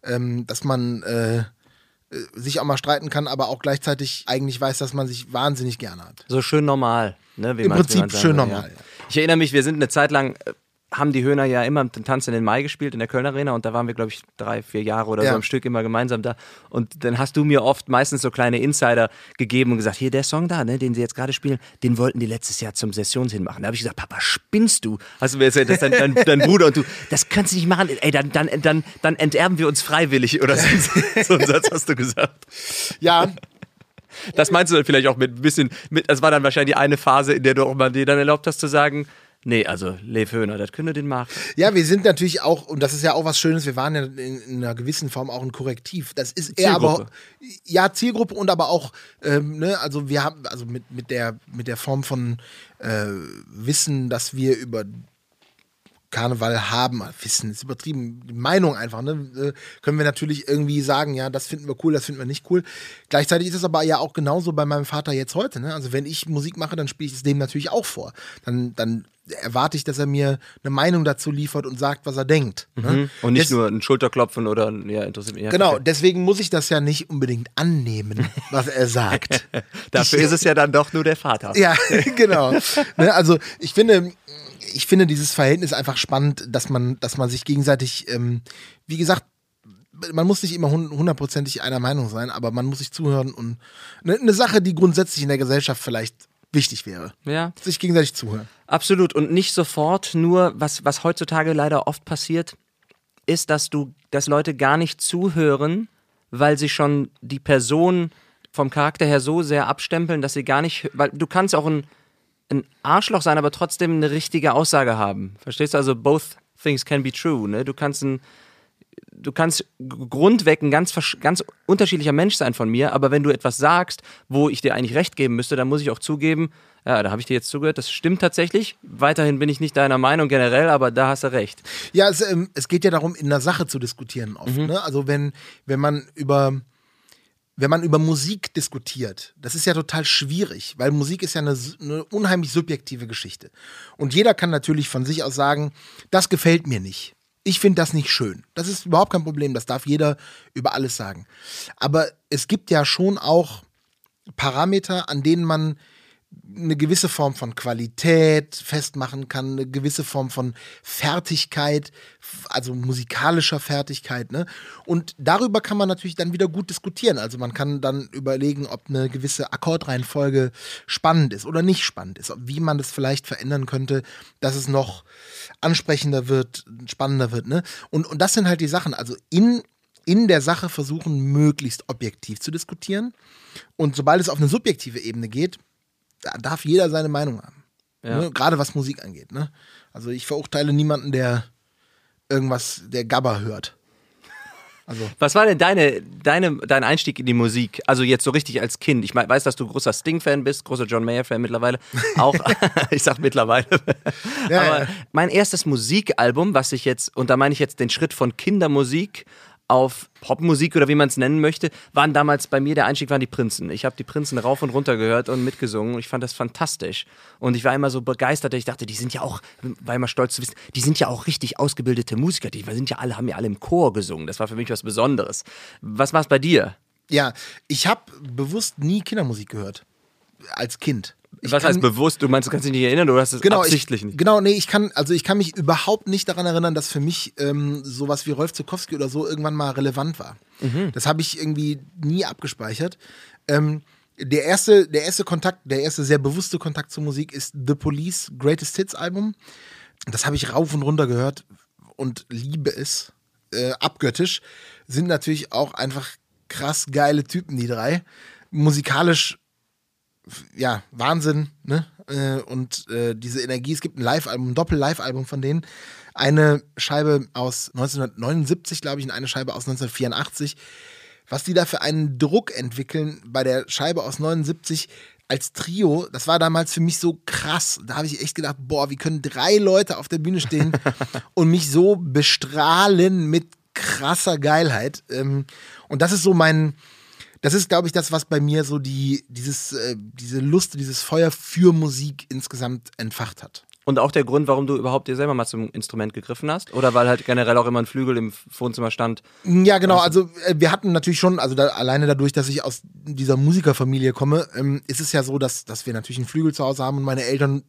ähm, dass man äh, sich auch mal streiten kann, aber auch gleichzeitig eigentlich weiß, dass man sich wahnsinnig gerne hat. So schön normal. Ne, wie Im wie Prinzip sagen schön normal, Ja. ja. Ich erinnere mich, wir sind eine Zeit lang, äh, haben die Höhner ja immer den Tanz in den Mai gespielt in der Köln Arena und da waren wir, glaube ich, drei, vier Jahre oder Ja. so am Stück immer gemeinsam da. Und dann hast du mir oft meistens so kleine Insider gegeben und gesagt, hier der Song da, ne, den sie jetzt gerade spielen, den wollten die letztes Jahr zum Sessionshit machen. Da habe ich gesagt, Papa, spinnst du? Hast du mir erzählt, dass dein, dein, dein Bruder und du, das kannst du nicht machen. Ey, dann, dann, dann, dann enterben wir uns freiwillig oder so, so einen Satz hast du gesagt. Ja, Das meinst du dann vielleicht auch mit ein bisschen, mit, das war dann wahrscheinlich die eine Phase, in der du auch mal dir dann erlaubt hast zu sagen, nee, also Lev Höhner, das könnte den machen. Ja, wir sind natürlich auch, und das ist ja auch was Schönes, wir waren ja in, in einer gewissen Form auch ein Korrektiv. Das ist eher Zielgruppe. aber ja Zielgruppe und aber auch, ähm, ne, also wir haben, also mit, mit der mit der Form von äh, Wissen, dass wir über Karneval haben, Wissen ist übertrieben, die Meinung einfach, ne? äh, können wir natürlich irgendwie sagen, ja, das finden wir cool, das finden wir nicht cool. Gleichzeitig ist es aber ja auch genauso bei meinem Vater jetzt heute, ne? Also wenn ich Musik mache, dann spiele ich es dem natürlich auch vor. Dann, dann erwarte ich, dass er mir eine Meinung dazu liefert und sagt, was er denkt. Ne? Und nicht Des- nur ein Schulterklopfen oder ein, ja, interessiert mich. Ja, Genau, deswegen muss ich das ja nicht unbedingt annehmen, (laughs) was er sagt. Dafür ich, ist es ja dann doch nur der Vater. Ja, (laughs) genau. ne, also ich finde, ich finde dieses Verhältnis einfach spannend, dass man, dass man sich gegenseitig, ähm, wie gesagt, man muss nicht immer hun- hundertprozentig einer Meinung sein, aber man muss sich zuhören und eine ne Sache, die grundsätzlich in der Gesellschaft vielleicht wichtig wäre. Ja. Sich gegenseitig zuhören. Absolut. Und nicht sofort nur, was, was heutzutage leider oft passiert, ist, dass du, dass Leute gar nicht zuhören, weil sie schon die Person vom Charakter her so sehr abstempeln, dass sie gar nicht, weil du kannst auch ein, ein Arschloch sein, aber trotzdem eine richtige Aussage haben. Verstehst du? Also both things can be true. Ne? Du kannst ein, du kannst grundweg ein ganz, ganz unterschiedlicher Mensch sein von mir, aber wenn du etwas sagst, wo ich dir eigentlich recht geben müsste, dann muss ich auch zugeben, ja, da habe ich dir jetzt zugehört, das stimmt tatsächlich. Weiterhin bin ich nicht deiner Meinung generell, aber da hast du recht. Ja, es, ähm, es geht ja darum, in einer Sache zu diskutieren oft. Ne? Also wenn, wenn man über wenn man über Musik diskutiert, das ist ja total schwierig, weil Musik ist ja eine, eine unheimlich subjektive Geschichte. Und jeder kann natürlich von sich aus sagen, das gefällt mir nicht. Ich finde das nicht schön. Das ist überhaupt kein Problem. Das darf jeder über alles sagen. Aber es gibt ja schon auch Parameter, an denen man eine gewisse Form von Qualität festmachen kann, eine gewisse Form von Fertigkeit, also musikalischer Fertigkeit. Ne? Und darüber kann man natürlich dann wieder gut diskutieren. Also man kann dann überlegen, ob eine gewisse Akkordreihenfolge spannend ist oder nicht spannend ist, wie man das vielleicht verändern könnte, dass es noch ansprechender wird, spannender wird. Ne? Und, und das sind halt die Sachen. Also in in der Sache versuchen, möglichst objektiv zu diskutieren. Und sobald es auf eine subjektive Ebene geht, da darf jeder seine Meinung haben. Ja. Ne? Gerade was Musik angeht. Ne? Also ich verurteile niemanden, der irgendwas, der Gabber hört. Also (laughs) Was war denn deine, deine, dein Einstieg in die Musik? Also jetzt so richtig als Kind. Ich weiß, dass du großer Sting-Fan bist, großer John Mayer-Fan mittlerweile. (laughs) Auch, (laughs) ich sag mittlerweile. Ja, Aber ja. mein erstes Musikalbum, was ich jetzt, und da meine ich jetzt den Schritt von Kindermusik auf Popmusik oder wie man es nennen möchte, waren damals bei mir der Einstieg waren die Prinzen. Ich habe die Prinzen rauf und runter gehört und mitgesungen. Ich fand das fantastisch. Und ich war immer so begeistert, ich dachte, die sind ja auch, war immer stolz zu wissen, die sind ja auch richtig ausgebildete Musiker. Die sind ja alle, haben ja alle im Chor gesungen. Das war für mich was Besonderes. Was war es bei dir? Ja, ich habe bewusst nie Kindermusik gehört. Als Kind. Ich was kann- heißt bewusst? Du meinst, du kannst dich nicht erinnern, du hast es Genau, absichtlich ich, nicht. Genau, nee, ich kann, also ich kann mich überhaupt nicht daran erinnern, dass für mich ähm, sowas wie Rolf Zukowski oder so irgendwann mal relevant war. Mhm. Das habe ich irgendwie nie abgespeichert. Ähm, der erste, der erste Kontakt, der erste sehr bewusste Kontakt zur Musik ist The Police Greatest Hits Album. Das habe ich rauf und runter gehört und liebe es. Äh, abgöttisch. Sind natürlich auch einfach krass geile Typen, die drei. Musikalisch ja, Wahnsinn, ne? Äh, Und äh, diese Energie, es gibt ein Live-Album, ein Doppel-Live-Album von denen. Eine Scheibe aus 1979, glaube ich, und eine Scheibe aus 1984. Was die da für einen Druck entwickeln bei der Scheibe aus 79 als Trio, das war damals für mich so krass. Da habe ich echt gedacht, boah, wie können drei Leute auf der Bühne stehen (laughs) und mich so bestrahlen mit krasser Geilheit. Ähm, Und das ist so mein, das ist, glaube ich, das, was bei mir so die, dieses, äh, diese Lust, dieses Feuer für Musik insgesamt entfacht hat. Und auch der Grund, warum du überhaupt dir selber mal zum Instrument gegriffen hast? Oder weil halt generell auch immer ein Flügel im Wohnzimmer stand? Ja, genau. Also äh, wir hatten natürlich schon, also da, alleine dadurch, dass ich aus dieser Musikerfamilie komme, ähm, ist es ja so, dass, dass wir natürlich einen Flügel zu Hause haben und meine Eltern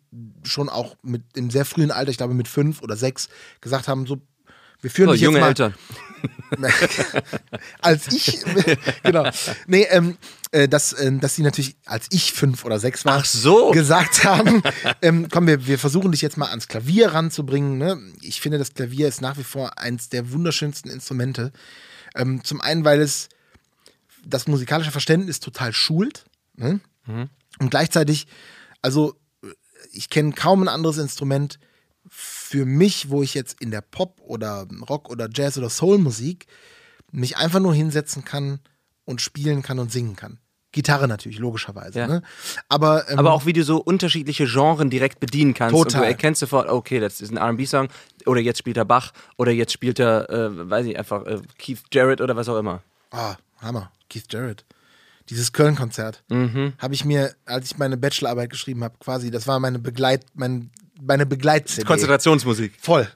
schon auch mit im sehr frühen Alter, ich glaube mit fünf oder sechs, gesagt haben, so wir führen So, dich junge mal, Eltern. (laughs) als ich, (laughs) genau, nee, ähm, äh, dass, äh, dass sie natürlich, als ich fünf oder sechs war, so. gesagt haben, (laughs) ähm, komm, wir, wir versuchen dich jetzt mal ans Klavier ranzubringen. Ne? Ich finde, das Klavier ist nach wie vor eins der wunderschönsten Instrumente. Ähm, zum einen, weil es das musikalische Verständnis total schult. Ne? Und gleichzeitig, also ich kenne kaum ein anderes Instrument für mich, wo ich jetzt in der Pop- oder Rock- oder Jazz- oder Soul-Musik mich einfach nur hinsetzen kann und spielen kann und singen kann. Gitarre natürlich, logischerweise. Ja. Ne? Aber, ähm, Aber auch wie du so unterschiedliche Genren direkt bedienen kannst. Und Total. du erkennst sofort, okay, das ist ein RB-Song oder jetzt spielt er Bach oder jetzt spielt er, äh, weiß ich, einfach äh, Keith Jarrett oder was auch immer. Ah, Hammer. Keith Jarrett. Dieses Köln-Konzert Mhm. habe ich mir, als ich meine Bachelorarbeit geschrieben habe, quasi, das war meine Begleit, mein, meine begleit Konzentrationsmusik. Voll.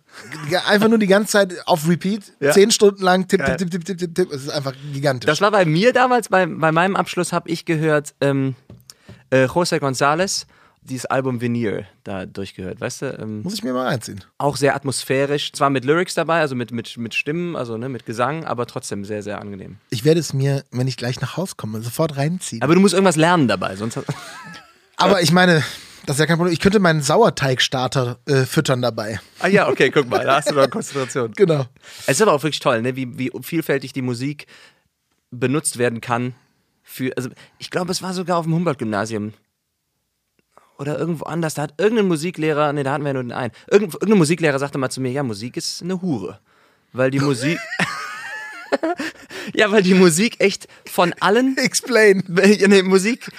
Einfach nur die ganze Zeit auf Repeat, Ja. zehn Stunden lang, tipp, Geil. tipp, tipp, tipp, tipp, tipp. Es ist einfach gigantisch. Das war bei mir damals, bei, bei meinem Abschluss habe ich gehört, ähm, äh, José González, dieses Album Veneer da durchgehört, weißt du? Ähm, Muss ich mir mal reinziehen. auch sehr atmosphärisch, zwar mit Lyrics dabei, also mit, mit, mit Stimmen, also ne, mit Gesang, aber trotzdem sehr, sehr angenehm. Ich werde es mir, wenn ich gleich nach Hause komme, sofort reinziehen. Aber, Aber du musst irgendwas lernen dabei, sonst. ich meine, das ist ja kein Problem. Ich könnte meinen Sauerteigstarter äh, füttern dabei. ah ja, okay, guck mal, da hast du noch Konzentration. (laughs) Genau. Es ist aber auch wirklich toll, ne? wie, wie vielfältig die Musik benutzt werden kann. Für, also ich glaube, es war sogar auf dem Humboldt-Gymnasium. Oder irgendwo anders. Da hat irgendein Musiklehrer, ne, da hatten wir ja nur den einen. Irgend, irgendein Musiklehrer sagte mal zu mir, ja, Musik ist eine Hure. Weil die (laughs) Musik. Ja, weil die Musik echt von allen (laughs) Explain. Nee, Musik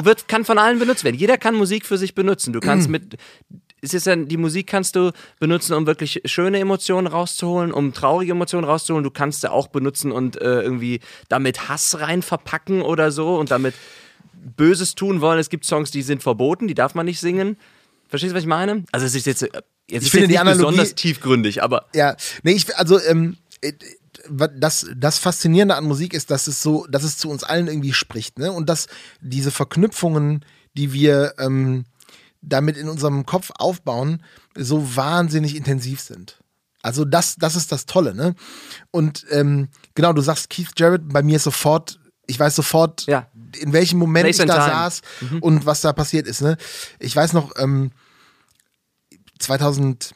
wird, kann von allen benutzt werden. Jeder kann Musik für sich benutzen. Du kannst (clears throat) mit. Es ist ja, die Musik kannst du benutzen, um wirklich schöne Emotionen rauszuholen, um traurige Emotionen rauszuholen. Du kannst sie auch benutzen und äh, irgendwie damit Hass rein verpacken oder so und damit Böses tun wollen. Es gibt Songs, die sind verboten, die darf man nicht singen. Verstehst du, was ich meine? Also es ist jetzt, äh, jetzt ist finde jetzt die nicht Analogie- besonders tiefgründig, aber Ja, nee, ich, also, ähm, äh, das, das Faszinierende an Musik ist, dass es so, dass es zu uns allen irgendwie spricht, ne? Und dass diese Verknüpfungen, die wir ähm, damit in unserem Kopf aufbauen, so wahnsinnig intensiv sind. Also das, das ist das Tolle, ne? Und ähm, genau, du sagst Keith Jarrett, bei mir ist sofort, ich weiß sofort, Ja. in welchem Moment Place ich da time. saß und was da passiert ist, ne? Ich weiß noch, ähm, 2004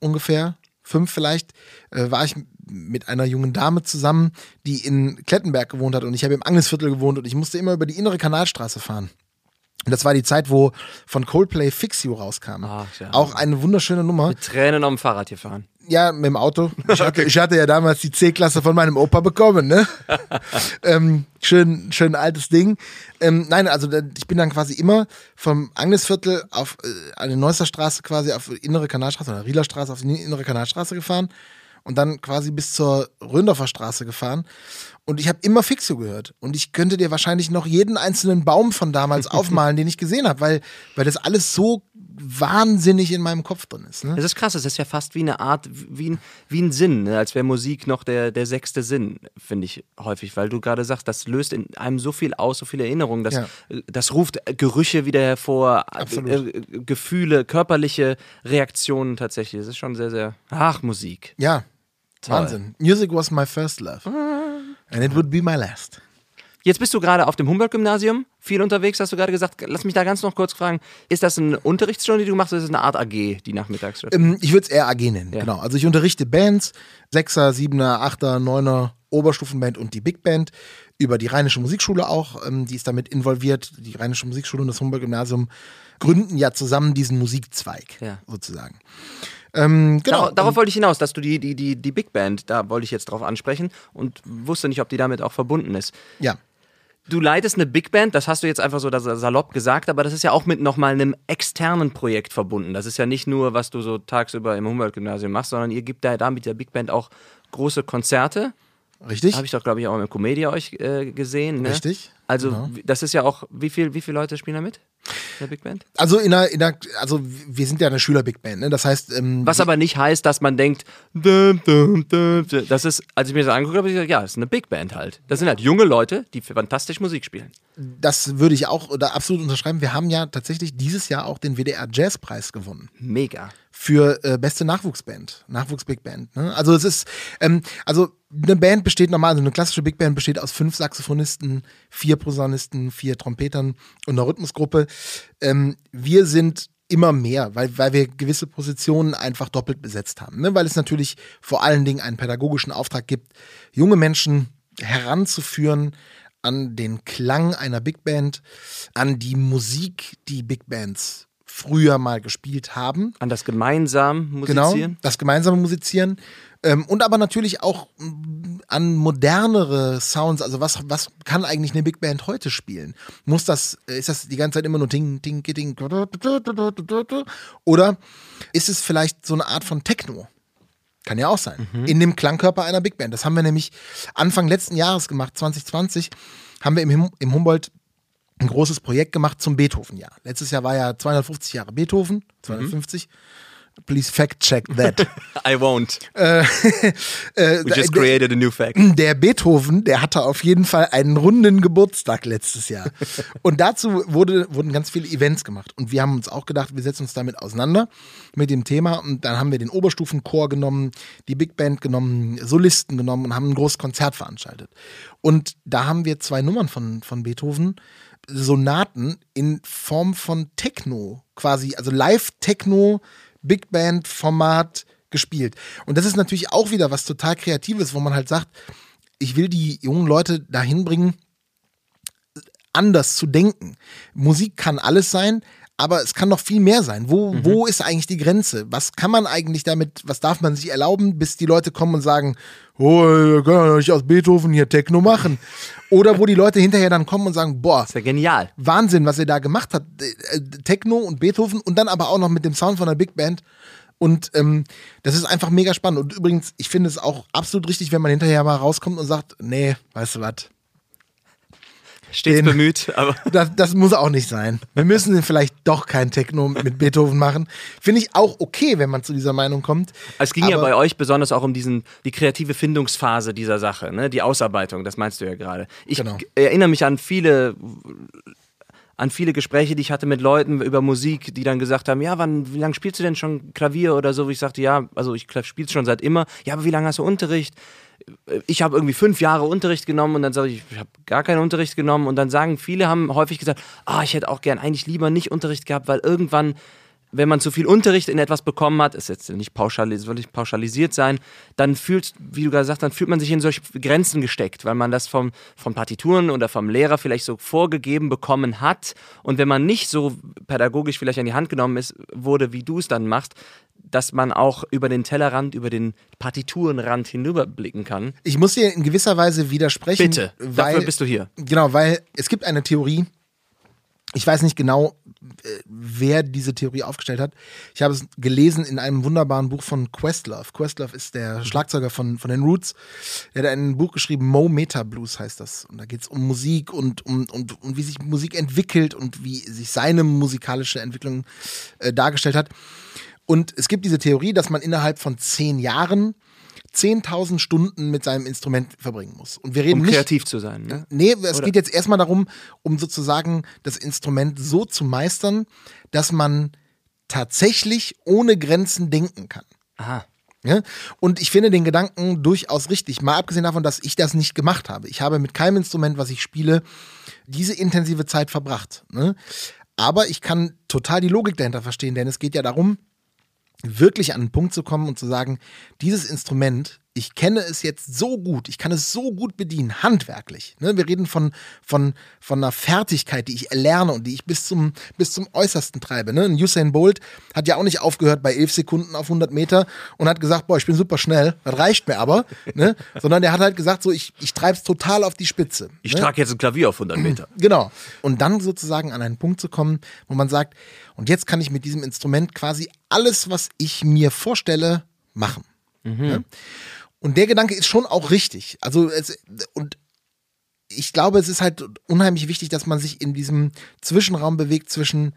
ungefähr, fünf vielleicht, äh, war ich mit einer jungen Dame zusammen, die in Klettenberg gewohnt hat und ich habe im Angelsviertel gewohnt und ich musste immer über die innere Kanalstraße fahren. Und das war die Zeit, wo von Coldplay Fix You rauskam. Ach, ja. Auch eine wunderschöne Nummer. mit Tränen dem Fahrrad hier fahren. Ja, mit dem Auto. Ich (laughs) hatte, ich hatte ja damals die C-Klasse von meinem Opa bekommen, ne? (laughs) ähm, schön, schön altes Ding. Ähm, nein, also ich bin dann quasi immer vom Agnesviertel auf äh, eine Neusser Straße quasi auf die innere Kanalstraße oder Rieler Straße auf die innere Kanalstraße gefahren. und dann quasi bis zur Röndorfer Straße gefahren. Und ich habe immer Fixio gehört. Und ich könnte dir wahrscheinlich noch jeden einzelnen Baum von damals (laughs) aufmalen, den ich gesehen habe, weil, weil das alles so wahnsinnig in meinem Kopf drin ist. Ne? Das ist krass, es ist ja fast wie eine Art, wie ein, wie ein Sinn, ne? als wäre Musik noch der, der sechste Sinn, finde ich häufig, weil du gerade sagst, das löst in einem so viel aus, so viele Erinnerungen, das, Ja. das ruft Gerüche wieder hervor, Absolut. äh, Gefühle, körperliche Reaktionen tatsächlich. Das ist schon sehr, sehr, ach, Musik. Ja, Toll. Wahnsinn. Music was my first love. And it would be my last. Jetzt bist du gerade auf dem Humboldt-Gymnasium, viel unterwegs, hast du gerade gesagt. Lass mich da ganz noch kurz fragen, ist das eine Unterrichtsstunde, die du machst, oder ist es eine Art AG, die nachmittags? Ähm, ich würde es eher AG nennen, Ja. genau. Also ich unterrichte Bands, Sechser, Siebener, Achter, Neuner, Oberstufenband und die Big Band über die Rheinische Musikschule auch. Ähm, die ist damit involviert. Die Rheinische Musikschule und das Humboldt-Gymnasium gründen ja zusammen diesen Musikzweig, Ja. sozusagen. Ähm, genau. Darauf, darauf wollte ich hinaus, dass du die, die, die, die Big Band, da wollte ich jetzt drauf ansprechen und wusste nicht, ob die damit auch verbunden ist. ja. Du leitest eine Big Band, das hast du jetzt einfach so salopp gesagt, aber das ist ja auch mit nochmal einem externen Projekt verbunden. Das ist ja nicht nur, was du so tagsüber im Humboldt-Gymnasium machst, sondern ihr gebt da, da mit der Big Band auch große Konzerte. Richtig? Habe ich doch, glaube ich, auch im Comedia euch äh, gesehen. Ne? Richtig, Also, genau. das ist ja auch, wie, viel, wie viele Leute spielen da mit? In der Big Band? Also in der, in der, also wir sind ja eine Schüler-Big Band, ne? Das heißt, ähm, Was aber nicht heißt, dass man denkt, dum, dum, dum, das ist, als ich mir das angeguckt habe, habe ich gesagt, ja, das ist eine Big Band halt. Das sind halt junge Leute, die fantastisch Musik spielen. das würde ich auch da absolut unterschreiben. Wir haben ja tatsächlich dieses Jahr auch den WDR Jazzpreis gewonnen. Mega. für äh, beste Nachwuchsband, Nachwuchs-Big Band. Ne? Also es ist, ähm, also eine Band besteht normal, also eine klassische Big Band besteht aus fünf Saxophonisten, vier Posaunisten, vier Trompetern und einer Rhythmusgruppe. Ähm, wir sind immer mehr, weil, weil wir gewisse Positionen einfach doppelt besetzt haben. Ne? Weil es natürlich vor allen Dingen einen pädagogischen Auftrag gibt, junge Menschen heranzuführen an den Klang einer Big Band, an die Musik, die Big Bands früher mal gespielt haben. An das gemeinsam Genau, musizieren. das gemeinsame Musizieren. Ähm, und aber natürlich auch mm, an modernere Sounds. Also was, was kann eigentlich eine Big Band heute spielen? Muss das, äh, ist das die ganze Zeit immer nur Ding, Ding, Ding, oder ist es vielleicht so eine Art von Techno? Kann ja auch sein. In dem Klangkörper einer Big Band. Das haben wir nämlich Anfang letzten Jahres gemacht, 2020, haben wir im, im Humboldt ein großes Projekt gemacht zum Beethoven-Jahr. Letztes Jahr war ja 250 Jahre Beethoven, 250. Please fact check that. (laughs) I won't. äh, (laughs) We just created a new fact. der Beethoven, der hatte auf jeden Fall einen runden Geburtstag letztes Jahr. (laughs) Und dazu wurde, wurden ganz viele Events gemacht. Und wir haben uns auch gedacht, wir setzen uns damit auseinander mit dem Thema. Und dann haben wir den Oberstufenchor genommen, die Big Band genommen, Solisten genommen und haben ein großes Konzert veranstaltet. Und da haben wir zwei Nummern von, von Beethoven, Sonaten in Form von Techno quasi, also Live-Techno, Big Band-Format gespielt. Und das ist natürlich auch wieder was total Kreatives, wo man halt sagt, ich will die jungen Leute dahin bringen, anders zu denken. Musik kann alles sein, aber es kann noch viel mehr sein. Wo, wo ist eigentlich die Grenze? Was kann man eigentlich damit, was darf man sich erlauben, bis die Leute kommen und sagen, oh, wir können doch nicht aus Beethoven hier Techno machen. Oder wo die Leute hinterher dann kommen und sagen, boah, Das ist ja genial. Wahnsinn, was er da gemacht hat. Äh, äh, Techno und Beethoven und dann aber auch noch mit dem Sound von der Big Band. Und ähm, das ist einfach mega spannend. Und übrigens, ich finde es auch absolut richtig, wenn man hinterher mal rauskommt und sagt, nee, weißt du was, Stets Den- bemüht, aber (laughs) das, das muss auch nicht sein. Wir müssen vielleicht doch kein Techno mit Beethoven machen. Finde ich auch okay, wenn man zu dieser Meinung kommt. es ging ja Aber- bei euch besonders auch um diesen, die kreative Findungsphase dieser Sache, ne? die Ausarbeitung, das meinst du ja gerade. Ich Genau. erinnere mich an viele an viele Gespräche, die ich hatte mit Leuten über Musik, die dann gesagt haben, ja, wann, wie lange spielst du denn schon Klavier oder so? Wo ich sagte, ja, also ich spiele schon seit immer. Ja, aber wie lange hast du Unterricht? Ich habe irgendwie fünf Jahre Unterricht genommen und dann sage ich, ich habe gar keinen Unterricht genommen. Und dann sagen viele, haben häufig gesagt, ah, ich hätte auch gern eigentlich lieber nicht Unterricht gehabt, weil irgendwann wenn man zu viel Unterricht in etwas bekommen hat, ist jetzt nicht pauschalisiert, soll nicht pauschalisiert sein, dann fühlt, wie du gerade sagst, dann fühlt man sich in solche Grenzen gesteckt, weil man das vom, von Partituren oder vom Lehrer vielleicht so vorgegeben bekommen hat. Und wenn man nicht so pädagogisch vielleicht an die Hand genommen ist, wurde, wie du es dann machst, dass man auch über den Tellerrand, über den Partiturenrand hinüberblicken kann. Ich muss dir in gewisser Weise widersprechen. Bitte, weil, dafür bist du hier. Genau, weil es gibt eine Theorie, ich weiß nicht genau, wer diese Theorie aufgestellt hat. Ich habe es gelesen in einem wunderbaren Buch von Questlove. Questlove ist der Schlagzeuger von, von den Roots. Er hat ein Buch geschrieben, Mo Meta Blues heißt das. Und da geht es um Musik und um und, und wie sich Musik entwickelt und wie sich seine musikalische Entwicklung äh, dargestellt hat. Und es gibt diese Theorie, dass man innerhalb von zehn Jahren 10.000 Stunden mit seinem Instrument verbringen muss. Und wir reden Um nicht, kreativ zu sein. Ne? Nee, es Oder- geht jetzt erstmal darum, um sozusagen das Instrument so zu meistern, dass man tatsächlich ohne Grenzen denken kann. Aha. Ja? Und ich finde den Gedanken durchaus richtig, mal abgesehen davon, dass ich das nicht gemacht habe. Ich habe mit keinem Instrument, was ich spiele, diese intensive Zeit verbracht. Ne? Aber ich kann total die Logik dahinter verstehen, denn es geht ja darum, wirklich an den Punkt zu kommen und zu sagen, dieses Instrument, ich kenne es jetzt so gut, ich kann es so gut bedienen, handwerklich. Ne? Wir reden von, von, von einer Fertigkeit, die ich erlerne und die ich bis zum, bis zum Äußersten treibe. Ne? Ein Usain Bolt hat ja auch nicht aufgehört bei 11 Sekunden auf 100 Meter und hat gesagt, boah, ich bin super schnell, das reicht mir aber. ne? (laughs) Sondern der hat halt gesagt, so, ich, ich treibe es total auf die Spitze. Ich ne? trage jetzt ein Klavier auf 100 Meter. (clears throat) Genau. Und dann sozusagen an einen Punkt zu kommen, wo man sagt, und jetzt kann ich mit diesem Instrument quasi alles, was ich mir vorstelle, machen. Ja? Und der Gedanke ist schon auch richtig. Also es, und ich glaube, es ist halt unheimlich wichtig, dass man sich in diesem Zwischenraum bewegt zwischen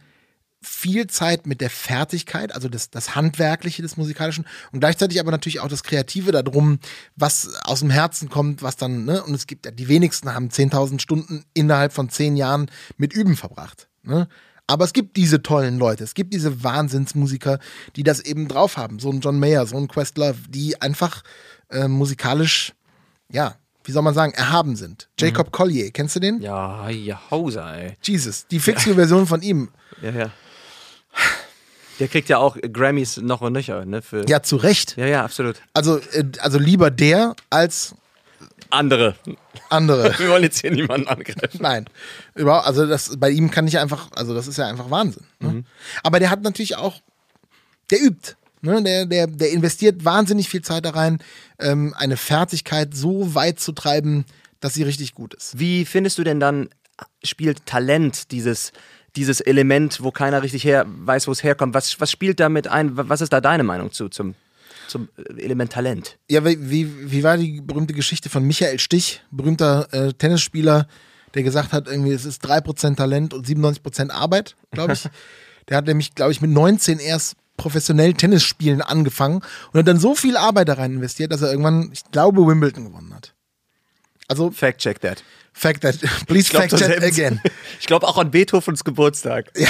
viel Zeit mit der Fertigkeit, also das, das Handwerkliche des Musikalischen und gleichzeitig aber natürlich auch das Kreative darum, was aus dem Herzen kommt, was dann, ne, und es gibt ja, die wenigsten haben 10.000 Stunden innerhalb von 10 Jahren mit Üben verbracht, ne. Aber es gibt diese tollen Leute, es gibt diese Wahnsinnsmusiker, die das eben drauf haben. So ein John Mayer, so ein Questlove, die einfach äh, musikalisch, ja, wie soll man sagen, erhaben sind. Jacob Collier, kennst du den? Ja, ja, Hauser, ey. Jesus, die fixige Version von ihm. Ja, ja. Der kriegt ja auch Grammys noch und nöcher, ne? Für Ja, zu Recht. ja, ja, absolut. Also, äh, also lieber der als Andere. andere. (laughs) Wir wollen jetzt hier niemanden angreifen. (laughs) Nein. Überhaupt, also das, bei ihm kann ich einfach, also das ist ja einfach Wahnsinn. Ne? Aber der hat natürlich auch, der übt. Ne? Der, der, der investiert wahnsinnig viel Zeit da rein, ähm, eine Fertigkeit so weit zu treiben, dass sie richtig gut ist. Wie findest du denn dann, spielt Talent dieses, dieses Element, wo keiner richtig her weiß, wo es herkommt? Was, was spielt damit ein? Was ist da deine Meinung zu, zum, zum Element Talent? Ja, wie, wie, wie war die berühmte Geschichte von Michael Stich, berühmter äh, Tennisspieler, der gesagt hat, irgendwie, es ist 3% Talent und 97% Arbeit, glaube ich. (laughs) der hat nämlich, glaube ich, mit 19 erst professionell Tennisspielen angefangen und hat dann so viel Arbeit da rein investiert, dass er irgendwann, ich glaube, Wimbledon gewonnen hat. Also, Fact check that. Fact that, (laughs) please fact das check again. (laughs) Ich glaube auch an Beethovens Geburtstag. (laughs)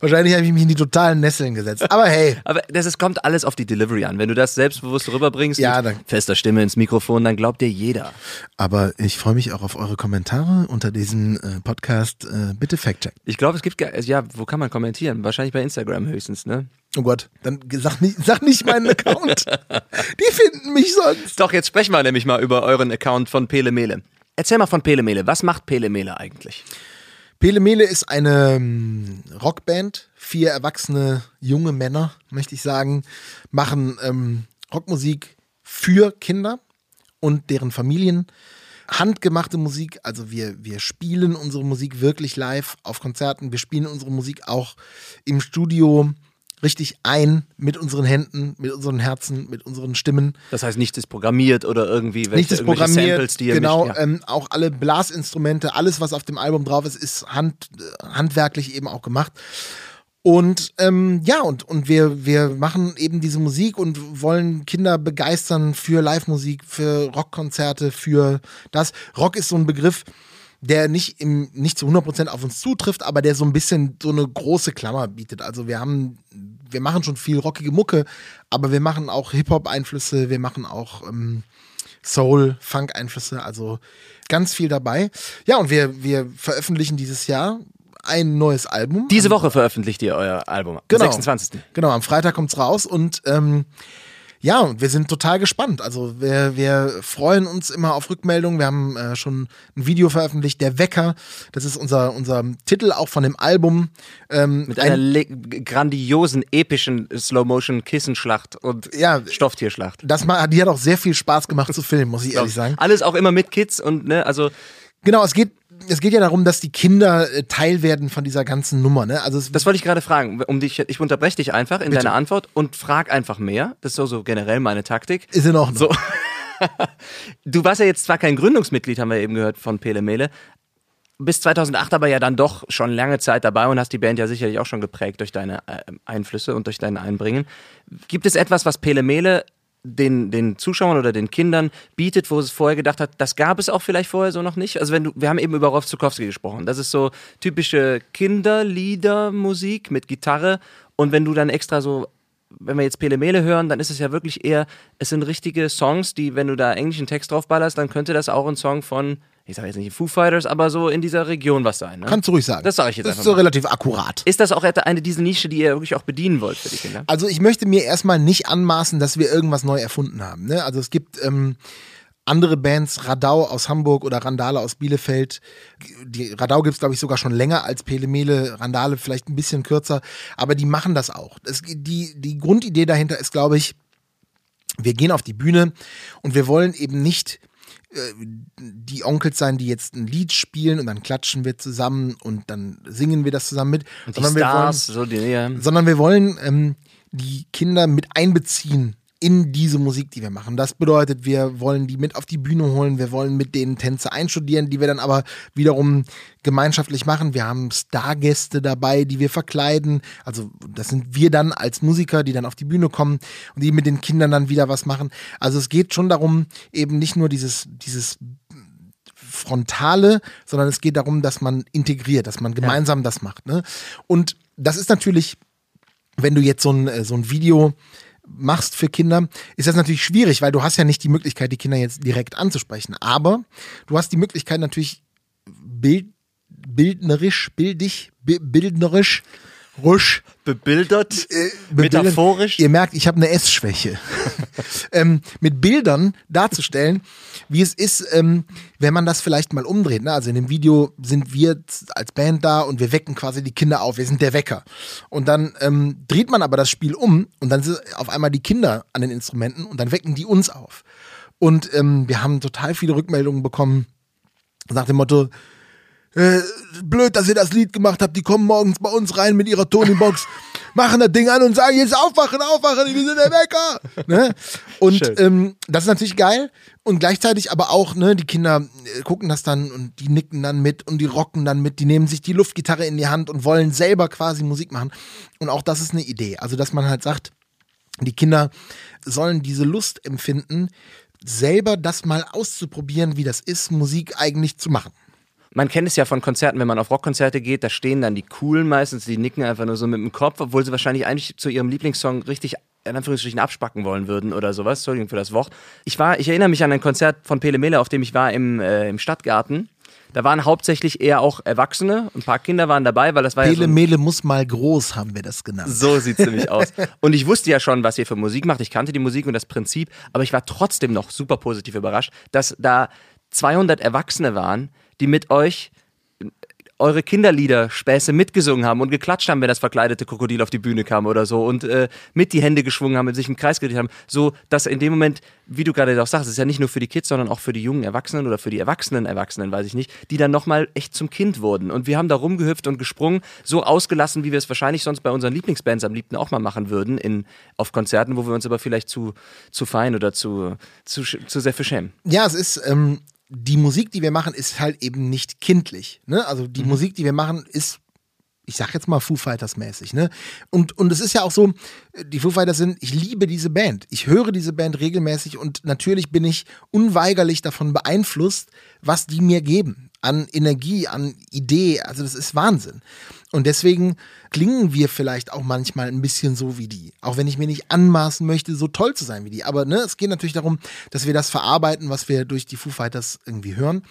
Wahrscheinlich habe ich mich in die totalen Nesseln gesetzt. Aber hey, Aber das ist, kommt alles auf die Delivery an. Wenn du das selbstbewusst rüberbringst, Ja, mit fester Stimme ins Mikrofon, dann glaubt dir jeder. aber ich freue mich auch auf eure Kommentare unter diesem äh, Podcast. Äh, bitte fact check. Ich glaube, es gibt, ja, wo kann man kommentieren? Wahrscheinlich bei Instagram höchstens, ne? Oh Gott, dann sag nicht, sag nicht meinen Account. (laughs) Die finden mich sonst. Doch, jetzt sprechen wir nämlich mal über euren Account von Pele Mele. Erzähl mal von Pele Mele. Was macht Pele Mele eigentlich? Pele Mele ist eine ähm, Rockband. Vier erwachsene junge Männer, möchte ich sagen, machen ähm, Rockmusik für Kinder und deren Familien. Handgemachte Musik, also wir, wir spielen unsere Musik wirklich live auf Konzerten. Wir spielen unsere Musik auch im Studio richtig ein mit unseren Händen, mit unseren Herzen, mit unseren Stimmen. Das heißt, nichts ist programmiert oder irgendwie welche, Nichts ist programmiert. Samples, die ihr genau, mischt. Ja. ähm, auch alle Blasinstrumente, alles, was auf dem Album drauf ist, ist hand, äh, handwerklich eben auch gemacht. Und ähm, ja, und, und wir, wir machen eben diese Musik und wollen Kinder begeistern für Live-Musik, für Rockkonzerte, für das. Rock ist so ein Begriff, der nicht, im, nicht zu 100% auf uns zutrifft, aber der so ein bisschen so eine große Klammer bietet. Also wir haben, wir machen schon viel rockige Mucke, aber wir machen auch Hip-Hop-Einflüsse, wir machen auch ähm, Soul, Funk-Einflüsse, also ganz viel dabei. Ja, und wir, wir veröffentlichen dieses Jahr ein neues Album. Diese Woche veröffentlicht ihr euer Album. Genau. Am 26. Genau, am Freitag kommt's raus und ähm, ja, und wir sind total gespannt. Also wir, wir freuen uns immer auf Rückmeldungen. Wir haben äh, schon ein Video veröffentlicht, Der Wecker. Das ist unser, unser Titel auch von dem Album. Ähm, Mit ein- einer le- grandiosen, epischen Slow-Motion-Kissenschlacht und Ja. Stofftierschlacht. das mal, die hat auch sehr viel Spaß gemacht zu filmen, muss ich ehrlich sagen. Alles auch immer mit Kids und, ne, also, Genau, es geht es geht ja darum, dass die Kinder äh, Teil werden von dieser ganzen Nummer. Ne? Also Das wollte ich gerade fragen. Um dich, ich unterbreche dich einfach in Bitte. deiner Antwort und frag einfach mehr. Das ist so, so generell meine Taktik. ist in Ordnung. So. (laughs) Du warst ja jetzt zwar kein Gründungsmitglied, haben wir eben gehört von Pele Mele, bis 2008 aber ja dann doch schon lange Zeit dabei und hast die Band ja sicherlich auch schon geprägt durch deine äh, Einflüsse und durch dein Einbringen. Gibt es etwas, was Pele Mele den, den Zuschauern oder den Kindern bietet, wo es vorher gedacht hat, das gab es auch vielleicht vorher so noch nicht? Also wenn du, wir haben eben über Rolf Zukowski gesprochen. Das ist so typische Kinderliedermusik mit Gitarre und wenn du dann extra so wenn wir jetzt Pele Mele hören, dann ist es ja wirklich eher, es sind richtige Songs, die, wenn du da englischen Text draufballerst, dann könnte das auch ein Song von, ich sage jetzt nicht Foo Fighters, aber so in dieser Region was sein. Ne? Kannst du ruhig sagen. Das sage ich jetzt Das ist einfach so mal. relativ akkurat. Ist das auch eine diese Nische, die ihr wirklich auch bedienen wollt für die Kinder? Also ich möchte mir erstmal nicht anmaßen, dass wir irgendwas neu erfunden haben. Ne? Also es gibt ähm, andere Bands, Radau aus Hamburg oder Randale aus Bielefeld. Die Radau gibt es, glaube ich, sogar schon länger als Pele Mele, Randale vielleicht ein bisschen kürzer, aber die machen das auch. Es, die, die Grundidee dahinter ist, glaube ich, wir gehen auf die Bühne und wir wollen eben nicht die Onkels sein, die jetzt ein Lied spielen und dann klatschen wir zusammen und dann singen wir das zusammen mit, Die sondern wir wollen Stars, so die, ja. sondern wir wollen ähm, die Kinder mit einbeziehen in diese Musik, die wir machen. Das bedeutet, wir wollen die mit auf die Bühne holen, wir wollen mit denen Tänze einstudieren, die wir dann aber wiederum gemeinschaftlich machen. Wir haben Stargäste dabei, die wir verkleiden. Also das sind wir dann als Musiker, die dann auf die Bühne kommen und die mit den Kindern dann wieder was machen. Also es geht schon darum, eben nicht nur dieses, dieses Frontale, sondern es geht darum, dass man integriert, dass man gemeinsam das macht. Ne? Und das ist natürlich, wenn du jetzt so ein, äh, so ein Video machst für Kinder, ist das natürlich schwierig, weil du hast ja nicht die Möglichkeit, die Kinder jetzt direkt anzusprechen. Aber du hast die Möglichkeit natürlich bild, bildnerisch, bildig, bi- bildnerisch, rusch, Bebildert, äh, bebildern. metaphorisch. Ihr merkt, ich habe eine Essschwäche. (laughs) ähm, mit Bildern darzustellen, wie es ist, ähm, wenn man das vielleicht mal umdreht. Ne? Also in dem Video sind wir als Band da und wir wecken quasi die Kinder auf. Wir sind der Wecker. Und dann ähm, dreht man aber das Spiel um und dann sind auf einmal die Kinder an den Instrumenten und dann wecken die uns auf. Und ähm, wir haben total viele Rückmeldungen bekommen nach dem Motto, äh, blöd, dass ihr das Lied gemacht habt. Die kommen morgens bei uns rein mit ihrer Tony-Box, (laughs) machen das Ding an und sagen, jetzt aufwachen, aufwachen, wir sind der Wecker. (laughs) Ne? Und Schön. ähm, das ist natürlich geil. Und gleichzeitig aber auch, ne, die Kinder äh, gucken das dann und die nicken dann mit und die rocken dann mit, die nehmen sich die Luftgitarre in die Hand und wollen selber quasi Musik machen. Und auch das ist eine Idee. Also, dass man halt sagt, die Kinder sollen diese Lust empfinden, selber das mal auszuprobieren, wie das ist, Musik eigentlich zu machen. Man kennt es ja von Konzerten, wenn man auf Rockkonzerte geht, da stehen dann die Coolen meistens, die nicken einfach nur so mit dem Kopf, obwohl sie wahrscheinlich eigentlich zu ihrem Lieblingssong richtig in Anführungsstrichen abspacken wollen würden oder sowas. Entschuldigung für das Wort. Ich war, ich erinnere mich an ein Konzert von Pele Mele, auf dem ich war im, äh, im Stadtgarten. Da waren hauptsächlich eher auch Erwachsene, ein paar Kinder waren dabei, weil das war ja so Pele Mele muss mal groß, haben wir das genannt. so sieht's nämlich aus. (laughs) Und ich wusste ja schon, was ihr für Musik macht. Ich kannte die Musik und das Prinzip, aber ich war trotzdem noch super positiv überrascht, dass da 200 Erwachsene waren, die mit euch eure Kinderlieder-Späße mitgesungen haben und geklatscht haben, wenn das verkleidete Krokodil auf die Bühne kam oder so und äh, mit die Hände geschwungen haben und sich im Kreis gedreht haben. So, dass in dem Moment, wie du gerade auch sagst, es ist ja nicht nur für die Kids, sondern auch für die jungen Erwachsenen oder für die erwachsenen Erwachsenen, weiß ich nicht, die dann nochmal echt zum Kind wurden. Und wir haben da rumgehüpft und gesprungen, so ausgelassen, wie wir es wahrscheinlich sonst bei unseren Lieblingsbands am liebsten auch mal machen würden, in, auf Konzerten, wo wir uns aber vielleicht zu, zu fein oder zu, zu, zu sehr für schämen. Ja, es ist, ähm, die Musik, die wir machen, ist halt eben nicht kindlich. Ne? Also die Musik, die wir machen, ist, ich sag jetzt mal Foo Fighters mäßig. Ne? Und, und es ist ja auch so, die Foo Fighters sind, ich liebe diese Band. Ich höre diese Band regelmäßig und natürlich bin ich unweigerlich davon beeinflusst, was die mir geben. An Energie, an Idee. Also das ist Wahnsinn. Und deswegen klingen wir vielleicht auch manchmal ein bisschen so wie die. Auch wenn ich mir nicht anmaßen möchte, so toll zu sein wie die. Aber ne, es geht natürlich darum, dass wir das verarbeiten, was wir durch die Foo Fighters irgendwie hören.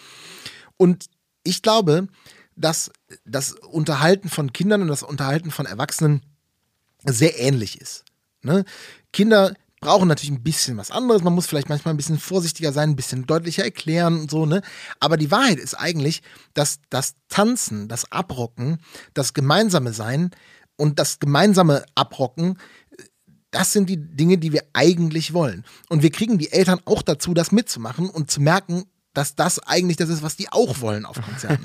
Und ich glaube, dass das Unterhalten von Kindern und das Unterhalten von Erwachsenen sehr ähnlich ist. Ne? Kinder brauchen natürlich ein bisschen was anderes. Man muss vielleicht manchmal ein bisschen vorsichtiger sein, ein bisschen deutlicher erklären und so, ne? Aber die Wahrheit ist eigentlich, dass das Tanzen, das Abrocken, das gemeinsame Sein und das gemeinsame Abrocken, das sind die Dinge, die wir eigentlich wollen. Und wir kriegen die Eltern auch dazu, das mitzumachen und zu merken, dass das eigentlich das ist, was die auch wollen auf Konzerten.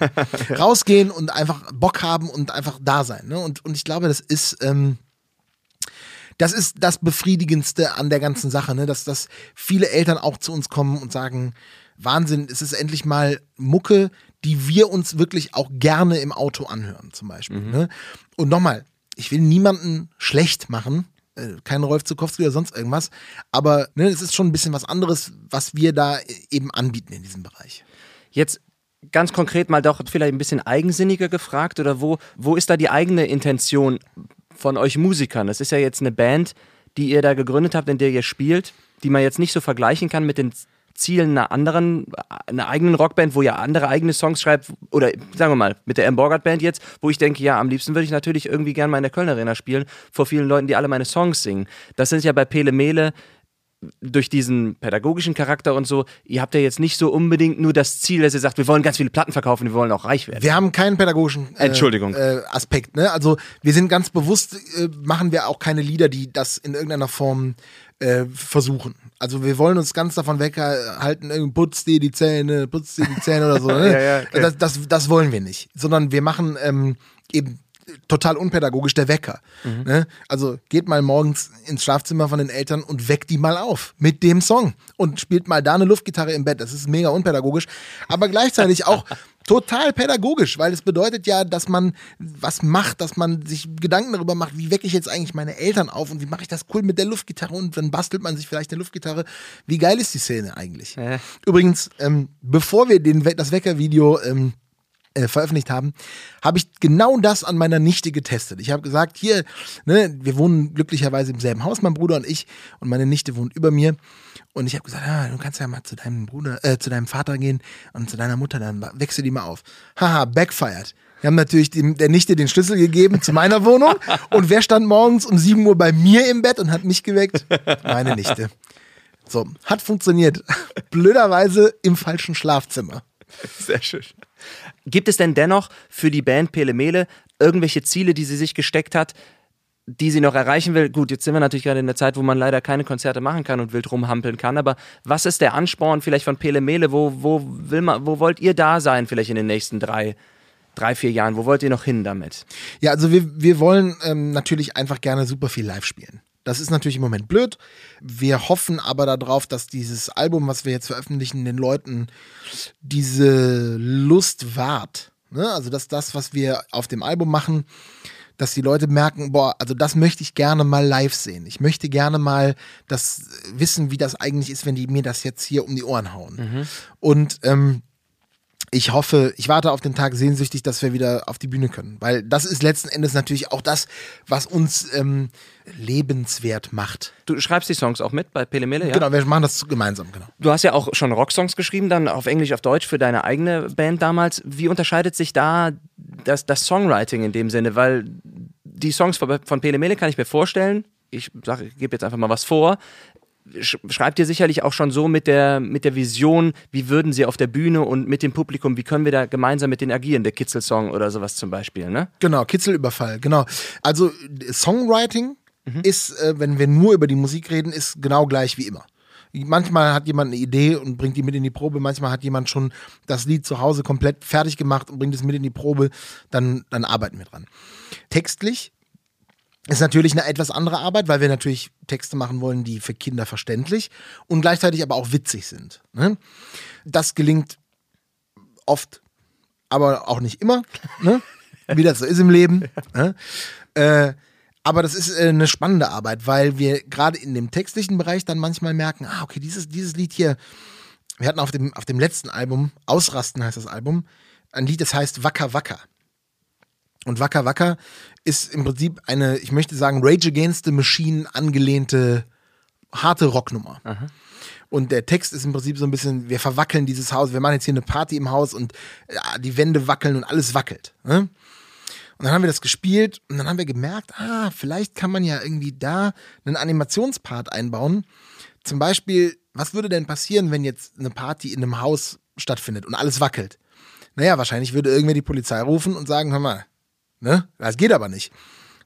(laughs) Rausgehen und einfach Bock haben und einfach da sein. Ne? Und, und ich glaube, das ist. Ähm, das ist das Befriedigendste an der ganzen Sache, ne? dass, dass viele Eltern auch zu uns kommen und sagen, Wahnsinn, es ist endlich mal Mucke, die wir uns wirklich auch gerne im Auto anhören, zum Beispiel. Mhm. Ne? Und nochmal, ich will niemanden schlecht machen, äh, kein Rolf Zukowski oder sonst irgendwas, aber ne, es ist schon ein bisschen was anderes, was wir da eben anbieten in diesem Bereich. Jetzt ganz konkret mal doch vielleicht ein bisschen eigensinniger gefragt oder wo, wo ist da die eigene Intention von euch Musikern? Das ist ja jetzt eine Band, die ihr da gegründet habt, in der ihr spielt, die man jetzt nicht so vergleichen kann mit den Zielen einer anderen, einer eigenen Rockband, wo ihr andere eigene Songs schreibt, oder sagen wir mal, mit der M. Borgert Band jetzt, wo ich denke, ja, am liebsten würde ich natürlich irgendwie gerne mal in der Kölner Arena spielen, vor vielen Leuten, die alle meine Songs singen. Das sind ja bei Pele Mele durch diesen pädagogischen Charakter und so, ihr habt ja jetzt nicht so unbedingt nur das Ziel, dass ihr sagt, wir wollen ganz viele Platten verkaufen, wir wollen auch reich werden. Wir haben keinen pädagogischen äh, Entschuldigung. Äh, Aspekt. Ne? Also wir sind ganz bewusst, äh, machen wir auch keine Lieder, die das in irgendeiner Form äh, versuchen. Also wir wollen uns ganz davon weghalten, putz dir die Zähne, putz dir die Zähne oder so. Ne? (laughs) ja, ja, okay. das, das, das wollen wir nicht. Sondern wir machen ähm, eben total unpädagogisch der Wecker. Mhm. Ne? Also geht mal morgens ins Schlafzimmer von den Eltern und weckt die mal auf mit dem Song und spielt mal da eine Luftgitarre im Bett. Das ist mega unpädagogisch, aber gleichzeitig auch (laughs) total pädagogisch, weil es bedeutet ja, dass man was macht, dass man sich Gedanken darüber macht, wie wecke ich jetzt eigentlich meine Eltern auf und wie mache ich das cool mit der Luftgitarre und dann bastelt man sich vielleicht eine Luftgitarre. Wie geil ist die Szene eigentlich? Äh. Übrigens, ähm, bevor wir den, das Wecker-Video ähm, äh, veröffentlicht haben, habe ich genau das an meiner Nichte getestet. Ich habe gesagt, hier, ne, wir wohnen glücklicherweise im selben Haus, mein Bruder und ich, und meine Nichte wohnt über mir. Und ich habe gesagt, ah, du kannst ja mal zu deinem Bruder, äh, zu deinem Vater gehen und zu deiner Mutter, dann wechsel die mal auf. Haha, backfired. Wir haben natürlich dem, der Nichte den Schlüssel gegeben zu meiner Wohnung. (laughs) Und wer stand morgens um 7 Uhr bei mir im Bett und hat mich geweckt? Meine Nichte. So, hat funktioniert. (laughs) Blöderweise im falschen Schlafzimmer. Sehr schön. Gibt es denn dennoch für die Band Pele Mele irgendwelche Ziele, die sie sich gesteckt hat, die sie noch erreichen will? Gut, jetzt sind wir natürlich gerade in der Zeit, wo man leider keine Konzerte machen kann und wild rumhampeln kann, aber was ist der Ansporn vielleicht von Pele Mele? Wo, wo, will man, wo wollt ihr da sein vielleicht in den nächsten drei drei, vier Jahren? Wo wollt ihr noch hin damit? Ja, also wir, wir wollen ähm, natürlich einfach gerne super viel live spielen. Das ist natürlich im Moment blöd. Wir hoffen aber darauf, dass dieses Album, was wir jetzt veröffentlichen, den Leuten diese Lust wahrt. Ne? Also, dass das, was wir auf dem Album machen, dass die Leute merken, boah, also das möchte ich gerne mal live sehen. Ich möchte gerne mal das wissen, wie das eigentlich ist, wenn die mir das jetzt hier um die Ohren hauen. Mhm. Und ähm, ich hoffe, ich warte auf den Tag sehnsüchtig, dass wir wieder auf die Bühne können. Weil das ist letzten Endes natürlich auch das, was uns ähm, lebenswert macht. Du schreibst die Songs auch mit bei Pele Mele, ja? Genau, wir machen das gemeinsam, genau. Du hast ja auch schon Rocksongs geschrieben, dann auf Englisch, auf Deutsch für deine eigene Band damals. Wie unterscheidet sich da das, das Songwriting in dem Sinne? Weil die Songs von Pele Mele kann ich mir vorstellen, ich ich gebe jetzt einfach mal was vor, schreibt ihr sicherlich auch schon so mit der, mit der Vision, wie würden sie auf der Bühne und mit dem Publikum, wie können wir da gemeinsam mit denen agieren, der Kitzelsong oder sowas zum Beispiel, ne? Genau, Kitzelüberfall, genau. Also Songwriting mhm. ist, äh, wenn wir nur über die Musik reden, ist genau gleich wie immer. Manchmal hat jemand eine Idee und bringt die mit in die Probe, manchmal hat jemand schon das Lied zu Hause komplett fertig gemacht und bringt es mit in die Probe, dann, dann arbeiten wir dran. Textlich ist natürlich eine etwas andere Arbeit, weil wir natürlich Texte machen wollen, die für Kinder verständlich und gleichzeitig aber auch witzig sind. Ne? Das gelingt oft, aber auch nicht immer, ne? (laughs) wie das so ist im Leben. Ne? Äh, aber das ist äh, eine spannende Arbeit, weil wir gerade in dem textlichen Bereich dann manchmal merken, ah, okay, dieses, dieses Lied hier, wir hatten auf dem, auf dem letzten Album, Ausrasten heißt das Album, ein Lied, das heißt Wacker Wacker. Und Wacker Wacker ist im Prinzip eine, ich möchte sagen, Rage Against the Machine angelehnte harte Rocknummer. Aha. Und der Text ist im Prinzip so ein bisschen, wir verwackeln dieses Haus, wir machen jetzt hier eine Party im Haus und ja, die Wände wackeln und alles wackelt. Ne? Und dann haben wir das gespielt und dann haben wir gemerkt, ah, vielleicht kann man ja irgendwie da einen Animationspart einbauen. Zum Beispiel, was würde denn passieren, wenn jetzt eine Party in einem Haus stattfindet und alles wackelt? Naja, wahrscheinlich würde irgendwer die Polizei rufen und sagen, hör mal, Ne? Das geht aber nicht.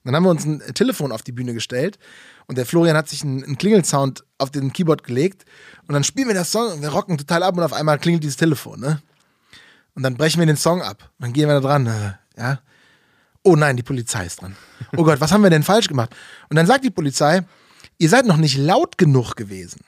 Dann haben wir uns ein Telefon auf die Bühne gestellt und der Florian hat sich einen, Klingelsound auf den Keyboard gelegt und dann spielen wir das Song und wir rocken total ab und auf einmal klingelt dieses Telefon, ne? Und dann brechen wir den Song ab. Dann gehen wir da dran, äh, ja. Oh nein, die Polizei ist dran. Oh Gott, was haben wir denn falsch gemacht? Und dann sagt die Polizei, ihr seid noch nicht laut genug gewesen.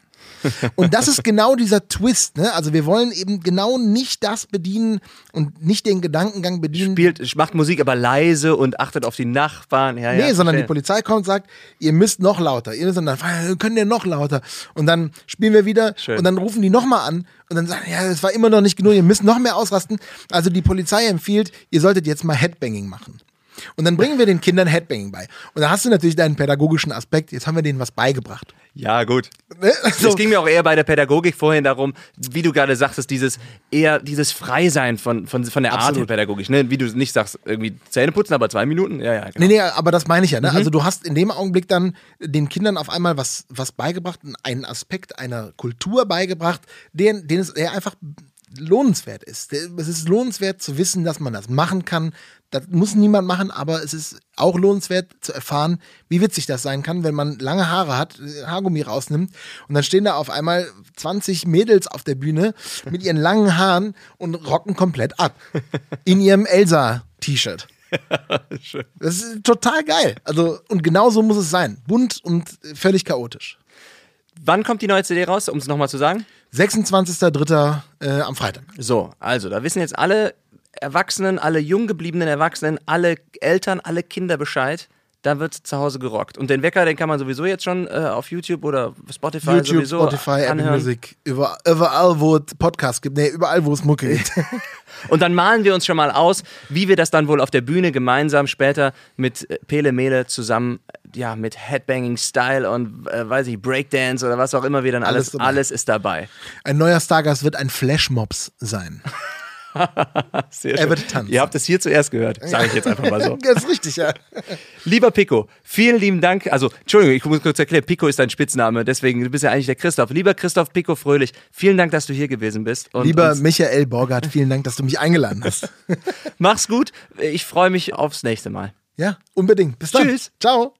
Und das ist genau dieser Twist. Ne? Also wir wollen eben genau nicht das bedienen und nicht den Gedankengang bedienen. Spielt, macht Musik aber leise und achtet auf die Nachbarn. Ja, Nee, ja, sondern die. Polizei kommt und sagt, ihr müsst noch lauter. Ihr müsst dann, wir können ja noch lauter. Und dann spielen wir wieder Schön. und dann rufen die nochmal an und dann sagen, ja, das war immer noch nicht genug, ihr müsst noch mehr ausrasten. Also die Polizei empfiehlt, ihr solltet jetzt mal Headbanging machen. Und dann bringen wir den Kindern Headbanging bei. Und da hast du natürlich deinen pädagogischen Aspekt. Jetzt haben wir denen was beigebracht. Ja, gut. Ne? So. Es ging mir auch eher bei der Pädagogik vorhin darum, wie du gerade sagtest, dieses eher dieses Freisein von, von, von der Art Absolut. her pädagogisch. Ne? Wie du nicht sagst, irgendwie Zähne putzen, aber zwei Minuten. Ja, ja, genau. Nee, nee, aber das meine ich ja. Ne? Also du hast in dem Augenblick dann den Kindern auf einmal was, was beigebracht, einen Aspekt einer Kultur beigebracht, den, den es der einfach lohnenswert ist. Es ist lohnenswert zu wissen, dass man das machen kann. Das muss niemand machen, aber es ist auch lohnenswert zu erfahren, wie witzig das sein kann, wenn man lange Haare hat, Haargummi rausnimmt und dann stehen da auf einmal 20 Mädels auf der Bühne mit ihren langen Haaren und rocken komplett ab. In ihrem Elsa-T-Shirt. (laughs) Das ist total geil. Also, und genau so muss es sein. Bunt und völlig chaotisch. Wann kommt die neue CD raus, um es nochmal zu sagen? 26.03. Äh, am Freitag. So, also, da wissen jetzt alle Erwachsenen, alle jung gebliebenen Erwachsenen, alle Eltern, alle Kinder Bescheid. Da wird zu Hause gerockt. Und den Wecker, den kann man sowieso jetzt schon äh, auf YouTube oder Spotify YouTube, sowieso Spotify, Apple anhören. Music, überall, überall, wo es Podcasts gibt. Nee, überall, wo es Mucke gibt. (laughs) (laughs) Und dann malen wir uns schon mal aus, wie wir das dann wohl auf der Bühne gemeinsam später mit äh, Pele Mele zusammen, ja, mit Headbanging Style und äh, weiß ich, Breakdance oder was auch immer wir dann Alles alles, alles ist dabei. Ein neuer Stargast wird ein Flashmobs sein. (laughs) (laughs) Sehr Er wird tanzen. Ihr habt es hier zuerst gehört, sage ich jetzt einfach mal so. (laughs) das ist richtig, ja. Lieber Pico, vielen lieben Dank. Also, Entschuldigung, ich muss kurz erklären, Pico ist dein Spitzname, deswegen du bist ja eigentlich der Christoph. Lieber Christoph Pico Fröhlich, vielen Dank, dass du hier gewesen bist. Lieber Michael Borgert, vielen Dank, dass du mich eingeladen hast. (laughs) mach's gut. Ich freue mich aufs nächste Mal. Ja, unbedingt. Bis dann. Tschüss. Ciao.